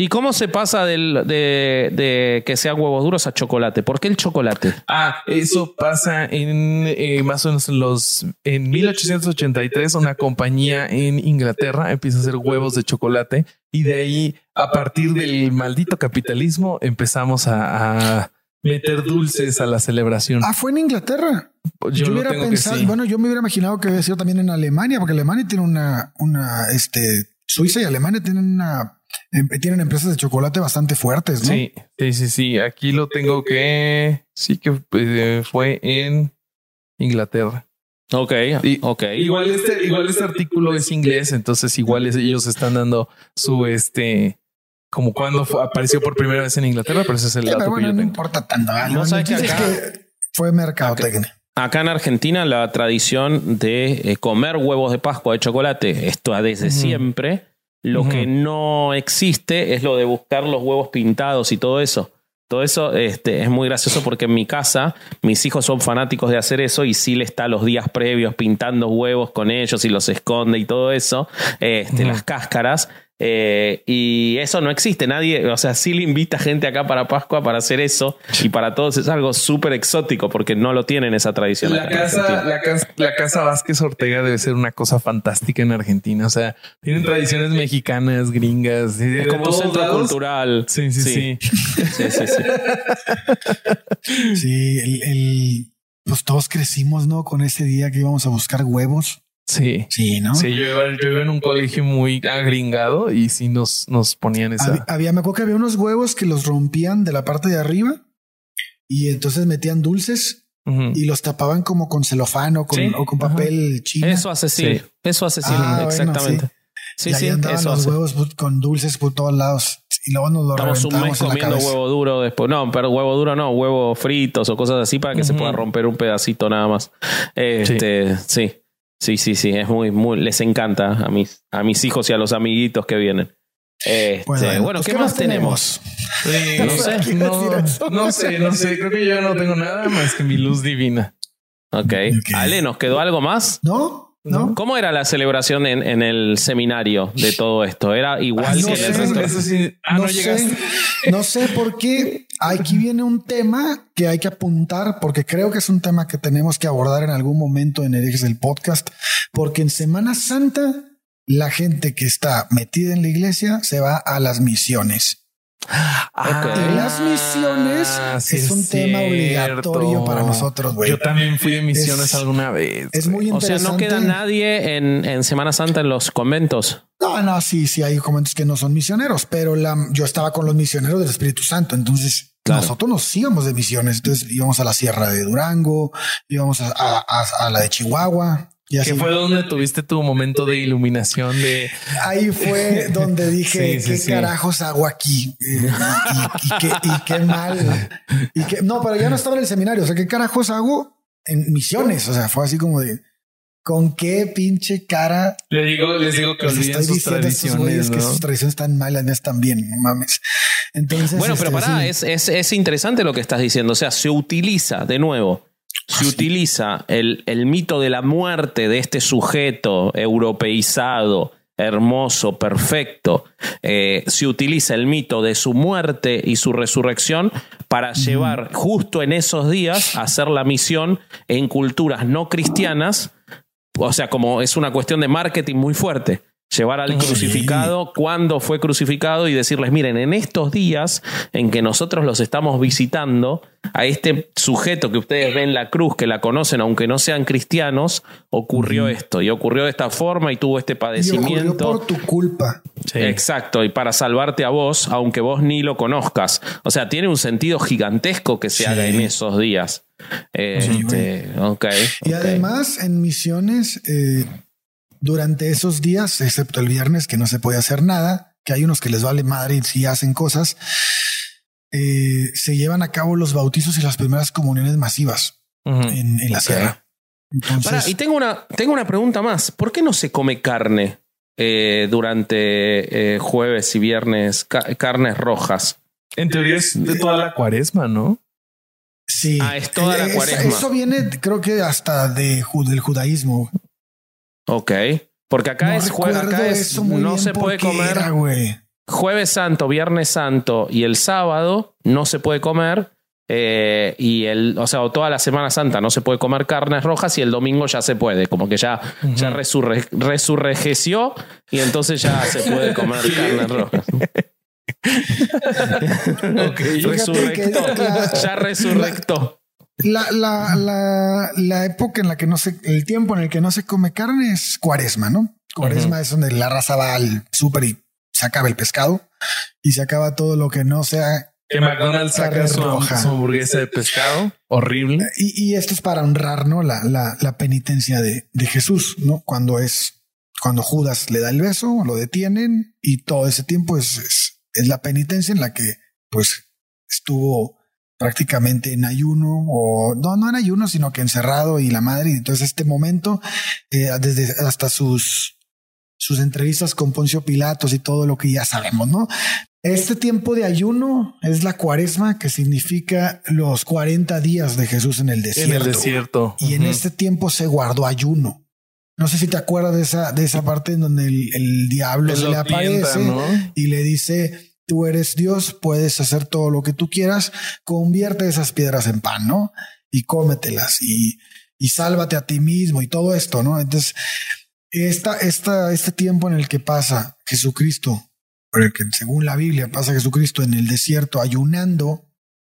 ¿Y cómo se pasa del, de, de que sean huevos duros a chocolate? ¿Por qué el chocolate? Ah, eso pasa en eh, más o menos en los en 1883 una compañía en Inglaterra empieza a hacer huevos de chocolate y de ahí a partir del maldito capitalismo empezamos a, a meter dulces a la celebración. Ah, fue en Inglaterra. Yo, hubiera pensado, sí. bueno, yo me hubiera imaginado que había sido también en Alemania, porque Alemania tiene una, una, este, Suiza y Alemania tienen una, em, tienen empresas de chocolate bastante fuertes, ¿no? Sí, sí, sí, sí. Aquí lo tengo que sí que eh, fue en Inglaterra. Ok, Y- ok. Igual este, igual este artículo es inglés, entonces igual ellos están dando su este como cuando fue- apareció por primera vez en Inglaterra, pero ese es el Sí, dato pero que yo no tengo. importa tanto. ah, No sabes que acá- que fue mercadotecnia. Acá en Argentina la tradición de eh, comer huevos de Pascua de chocolate, esto desde siempre. Lo que no existe es lo de buscar los huevos pintados y todo eso. Todo eso este, es muy gracioso porque en mi casa mis hijos son fanáticos de hacer eso y sí le está los días previos pintando huevos con ellos y los esconde y todo eso, este, las cáscaras. Eh, y eso no existe, nadie, o sea, sí le invita gente acá para Pascua para hacer eso y para todos es algo súper exótico porque no lo tienen esa tradición. La casa, la casa, la casa Vázquez Ortega debe ser una cosa fantástica en Argentina. O sea, tienen tradiciones mexicanas, gringas, de, Es de como un centro lados. cultural. Sí, sí, sí. Sí, sí, sí. Sí, el, el- pues todos crecimos, ¿no? Con ese día que íbamos a buscar huevos. Sí. Sí, ¿no? Sí, yo iba, yo iba en un colegio muy agringado y sí nos, nos ponían esa. Había, había- me acuerdo que había unos huevos que los rompían de la parte de arriba y entonces metían dulces y los tapaban como con celofán o con, Sí, o con ajá. papel china. Eso hace. Sí. Eso hace Sil, Ah, bueno, exactamente. Sí, y ahí sí, andaban eso los hace. huevos con dulces por todos lados y luego nos lo Estamos un mes comiendo huevo duro después. No, pero huevo duro no, huevos fritos o cosas así para que se pueda romper un pedacito nada más. Este, sí. Sí, sí, sí, es muy, muy, les encanta a mis, a mis hijos y a los amiguitos que vienen. Este, bueno, ¿qué, más tenemos? Sí, No sé. ¿Quién no, sé, no sé. Creo que yo no tengo nada más que mi luz divina. Ok. Ok. Ale, ¿nos quedó algo más? ¿No? ¿No? ¿Cómo era la celebración en, en el seminario de todo esto? ¿Era igual Ah, no que en el sé, resto? Sí. Ah, no, no, sé, *laughs* no sé por qué. Aquí viene un tema que hay que apuntar porque creo que es un tema que tenemos que abordar en algún momento en Herejes del podcast, porque en Semana Santa la gente que está metida en la iglesia se va a las misiones. Ah, Y las misiones sí es un tema cierto. obligatorio para nosotros. Yo también fui de misiones Es- alguna vez. Es muy O sea, interesante. no queda nadie en, en Semana Santa en los conventos. No, no, sí, sí hay comentos que no son misioneros, pero la, yo estaba con los misioneros del Espíritu Santo, entonces Claro. nosotros nos íbamos de misiones, entonces íbamos a la Sierra de Durango, íbamos a, a- a- a la de Chihuahua y así. que fue donde tuviste tu momento de iluminación de Ahí fue *laughs* donde dije Sí, sí, qué sí. carajos hago aquí Eh, y, y qué, y qué mal. Y qué- no, pero ya no estaba en el seminario. O sea, qué carajos hago en misiones. O sea, fue así como de con qué pinche cara le digo, les digo que les estoy sus diciendo a estos tradiciones, güeyes que ¿no? sus tradiciones están mal, las mías también, no mames. Entonces, Bueno, pero este, pará, sí. es, es, es interesante lo que estás diciendo. O sea, se utiliza, de nuevo, se utiliza el, el mito de la muerte de este sujeto europeizado, hermoso, perfecto. Eh, se utiliza el mito de su muerte y su resurrección para llevar justo en esos días a hacer la misión en culturas no cristianas. O sea, como es una cuestión de marketing muy fuerte. Llevar al crucificado cuando fue crucificado y decirles, miren, en estos días en que nosotros los estamos visitando, a este sujeto que ustedes ven la cruz, que la conocen aunque no sean cristianos, ocurrió esto y ocurrió de esta forma y tuvo este Y ocurrió padecimiento. por tu culpa. Sí. Exacto, y para salvarte a vos, aunque vos ni lo conozcas. O sea, tiene un sentido gigantesco que se Sí. haga en esos días. Eh, Sí, este, ok, Y además, en misiones, eh, durante esos días, excepto el viernes, que no se puede hacer nada, que hay unos que les vale madre y sí hacen cosas, eh, se llevan a cabo los bautizos y las primeras comuniones masivas en, en la sierra. Entonces, Pará, y tengo una, tengo una pregunta más. ¿Por qué no se come carne eh, durante eh, jueves y viernes? Ca- carnes rojas. En teoría es de toda la cuaresma, ¿no? sí. Ah, es toda la cuaresma. Eso viene, creo que hasta de, del judaísmo. Ok. Porque acá no es jueves, acá es, no se puede comer. era. Jueves Santo, Viernes Santo y el sábado no se puede comer. eh, y el, o sea, toda la Semana Santa no se puede comer carnes rojas y el domingo ya se puede, como que ya, ya resurre, resurrejeció y entonces ya se puede comer carnes rojas. *laughs* Ok. *laughs* Resurrectó, que ya resurrectó. La, la, la, la época en la que no se, el tiempo en el que no se come carne es cuaresma, ¿no? Cuaresma es donde la raza va al súper y se acaba el pescado y se acaba todo lo que no sea. Que McDonald's saca su, su hamburguesa de pescado. Horrible. Y, y esto es para honrar, ¿no? La, la, la penitencia de, de Jesús, ¿no? Cuando es, cuando Judas le da el beso, lo detienen y todo ese tiempo es, es, es la penitencia en la que, pues, estuvo prácticamente en ayuno o no, no en ayuno, sino que encerrado y la madre. Y entonces este momento, eh, desde hasta sus, sus entrevistas con Poncio Pilatos y todo lo que ya sabemos, ¿no? Este tiempo de ayuno es la cuaresma, que significa los 40 días de Jesús en el desierto. En el desierto. Y en este tiempo se guardó ayuno. No sé si te acuerdas de esa, de esa parte en donde el, el diablo Él se le aparece y le dice, tú eres Dios, puedes hacer todo lo que tú quieras, convierte esas piedras en pan, ¿no? Y cómetelas y, y sálvate a ti mismo y todo esto, ¿no? Entonces, esta, esta, este tiempo en el que pasa Jesucristo, por el que según la Biblia pasa Jesucristo en el desierto ayunando,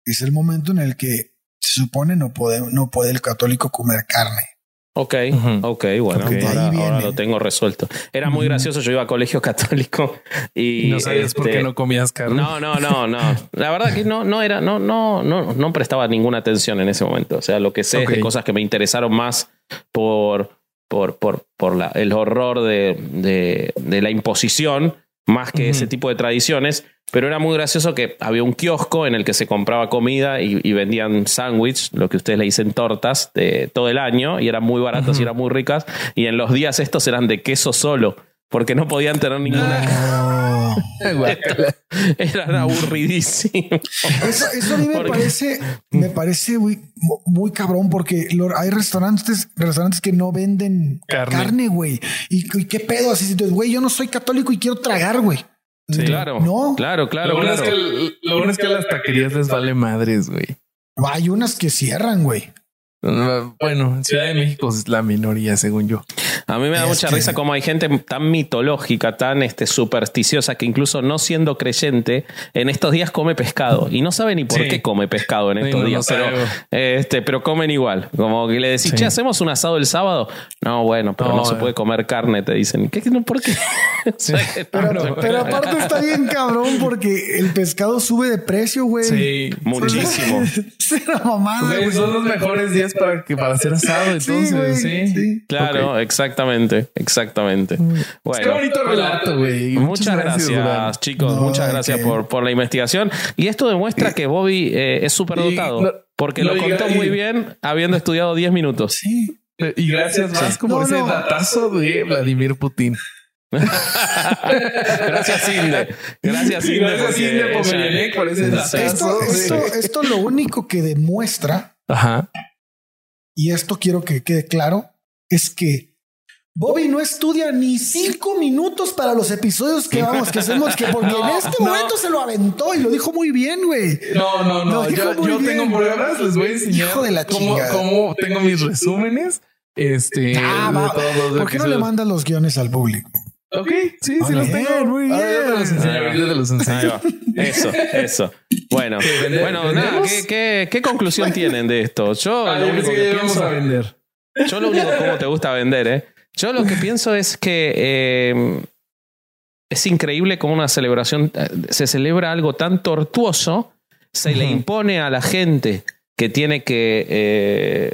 es el momento en el que se supone no puede, no puede el católico comer carne. Ok, Ujú. ok, bueno, Ok. ahora, ahora lo tengo resuelto. Era muy gracioso, yo iba a colegio *laughs* católico y... No sabías por este, qué no comías carne. No, no, no, no. La verdad que no, no era, no, no, no, no prestaba ninguna atención en ese momento. O sea, lo que sé es Ok. de cosas que me interesaron más por, por, por, por la, el horror de, de, de la imposición, más que ese tipo de tradiciones. Pero era muy gracioso que había un kiosco en el que se compraba comida y, y vendían sándwich, lo que ustedes le dicen tortas, de todo el año, y eran muy baratas y eran muy ricas. Y en los días estos eran de queso solo, porque no podían tener ninguna No. *laughs* Eran aburridísimos. Eso, eso a mí me parece, me parece muy, muy cabrón porque hay restaurantes, restaurantes que no venden carne, güey. ¿Y, qué pedo? Así, güey, yo no soy católico y quiero tragar, güey. Sí, claro. No, claro, claro. Lo bueno, Es que, lo bueno es que a las taquerías les vale madres, güey. Hay unas que cierran, güey. Bueno, en Ciudad de México es la minoría, según yo. A mí me da mucha risa como hay gente tan mitológica, tan este, supersticiosa, que incluso no siendo creyente, en estos días come pescado. Y no sabe ni por qué come pescado en estos días, pero, este, pero comen igual. Como que le decís, che, ¿hacemos un asado el sábado? No, bueno, pero no, se puede comer carne, te dicen. ¿Qué, ¿Por qué? *laughs* *laughs* pero, aparte está bien cabrón porque el pescado sube de precio, güey. Sí, muchísimo. *laughs* son los mejores días para, que, para hacer asado, entonces, sí. Claro, exactamente, exactamente. Bueno, Qué bonito relato, güey. Muchas, gracias, chicos. muchas gracias por, por la investigación. Y esto demuestra que Bobby eh, es súper dotado. porque lo, contó muy bien habiendo estudiado 10 minutos. Sí. Y gracias más como ese datazo de Vladimir Putin. *laughs* Gracias, Inde. Gracias, Inde. Gracias, Inde, por, ese datazo. Esto, esto, lo único que demuestra Ajá y esto quiero que quede claro, es que Bobby no estudia ni cinco minutos para los episodios que vamos, que hacemos, que porque *laughs* en este momento se lo aventó y lo dijo muy bien, güey. No, no, no. Yo, tengo pruebas, les voy a enseñar Hijo de la cómo, cómo, tengo mis resúmenes. Este, ah, ¿Por qué no le mandas los guiones al público? Ok, sí, sí los tengo. Muy bien. te los enseño. Eso, eso. Bueno, *laughs* bueno, nada, ¿qué, qué, conclusión *laughs* tienen de esto? Yo ah, lo único que, pienso a vender. Yo lo único cómo te gusta vender, ¿eh? Yo lo que pienso es que eh, es increíble cómo una celebración eh, se celebra algo tan tortuoso, se le impone a la gente que tiene que eh,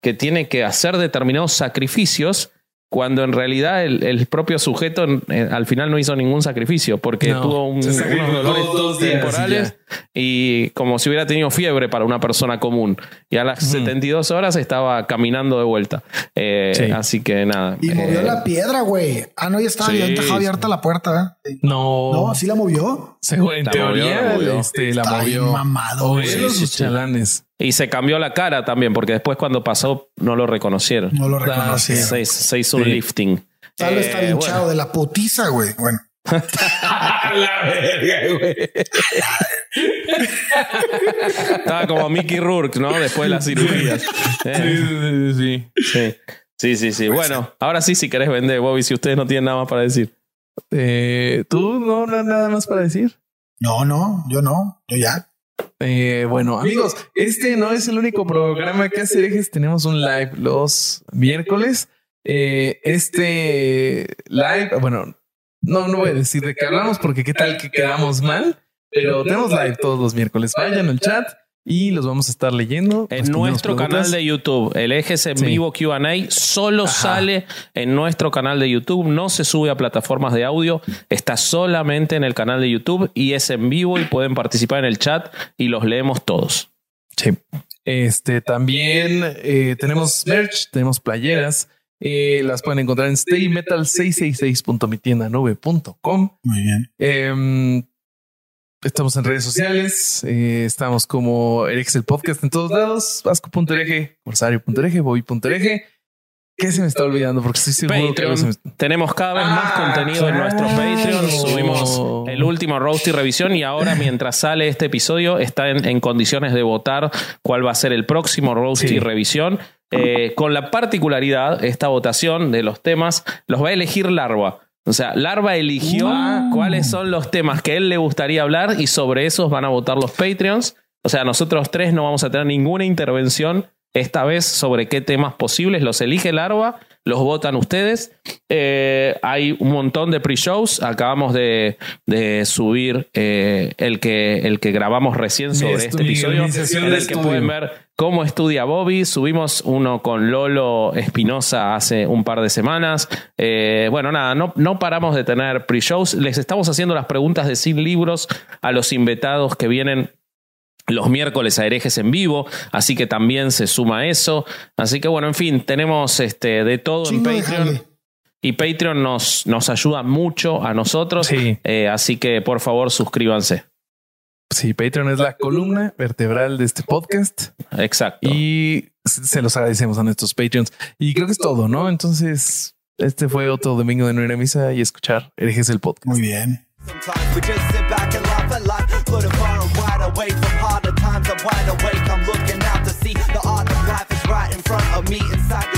que tiene que hacer determinados sacrificios cuando en realidad el, propio sujeto eh, al final no hizo ningún sacrificio porque tuvo unos dolores temporales y, como si hubiera tenido fiebre para una persona común y a las 72 horas estaba caminando de vuelta. Eh, así que nada. Y movió eh, la piedra, güey. Ah, no, ya estaba abierta la puerta. No. No, sí la movió. en teoría, este, la movió. mamado. Los chalanes. Y se cambió la cara también, porque después cuando pasó no lo reconocieron. No lo reconocieron. Se, hizo un lifting. Tal vez está hinchado de la putiza, güey. Bueno. *laughs* la verga, güey. Estaba como Mickey Rourke, ¿no? Después de las cirugías. Sí, sí, sí. Sí, sí, sí. Bueno, ahora sí, si querés vender, Bobby, si ustedes no tienen nada más para decir. Eh, ¿Tú no, no nada más para decir? No, no, yo no. Yo ya. Eh, bueno, amigos, este no es el único programa que hace Ejes. Tenemos un live los miércoles. Eh, este live, bueno, no, no voy a decir de qué hablamos porque qué tal que quedamos mal, pero tenemos live todos los miércoles. Vayan al chat y los vamos a estar leyendo. En nuestro canal de YouTube, el Ejes en vivo QA solo sale en nuestro canal de YouTube, no se sube a plataformas de audio, está solamente en el canal de YouTube y es en vivo y pueden participar en el chat y los leemos todos. Sí. Este también eh, tenemos merch, tenemos playeras. Eh, las pueden encontrar en staymetal666.mitiendanube.com. Muy bien. Eh, Estamos en redes sociales, eh, estamos como el podcast en todos lados, vasco.ereje, corsario.ereje, bobby.ereje. ¿Qué se me está olvidando? Porque estoy seguro que Tenemos cada vez más ah, contenido en nuestro Patreon. Subimos el último roast y revisión y ahora mientras sale este episodio está en, condiciones de votar cuál va a ser el próximo roast y revisión. Eh, con la particularidad, esta votación de los temas los va a elegir Larva. O sea, Larva eligió cuáles son los temas que él le gustaría hablar y sobre esos van a votar los Patreons. O sea, nosotros tres no vamos a tener ninguna intervención esta vez sobre qué temas posibles. Los elige Larva, los votan ustedes. Eh, hay un montón de pre-shows. Acabamos de, subir eh, el, que, el que grabamos recién sobre este episodio. En el que pueden ver cómo estudia Bobby. Subimos uno con Lolo Espinosa hace un par de semanas. Eh, bueno, nada, no, no paramos de tener pre-shows. Les estamos haciendo las preguntas de sin libros a los invitados que vienen los miércoles a herejes en vivo, así que también se suma eso. Así que bueno, en fin, tenemos este de todo en Patreon. Y Patreon nos, nos ayuda mucho a nosotros. Sí. Eh, así que por favor suscríbanse. Sí, Patreon es la columna vertebral de este podcast Exacto. y se los agradecemos a nuestros Patreons. Y creo que es todo, ¿no? Entonces, este fue otro domingo de no ir a misa y escuchar Herejes el podcast. Muy bien. Wide awake, I'm looking out to see the art of life is right in front of me. Inside this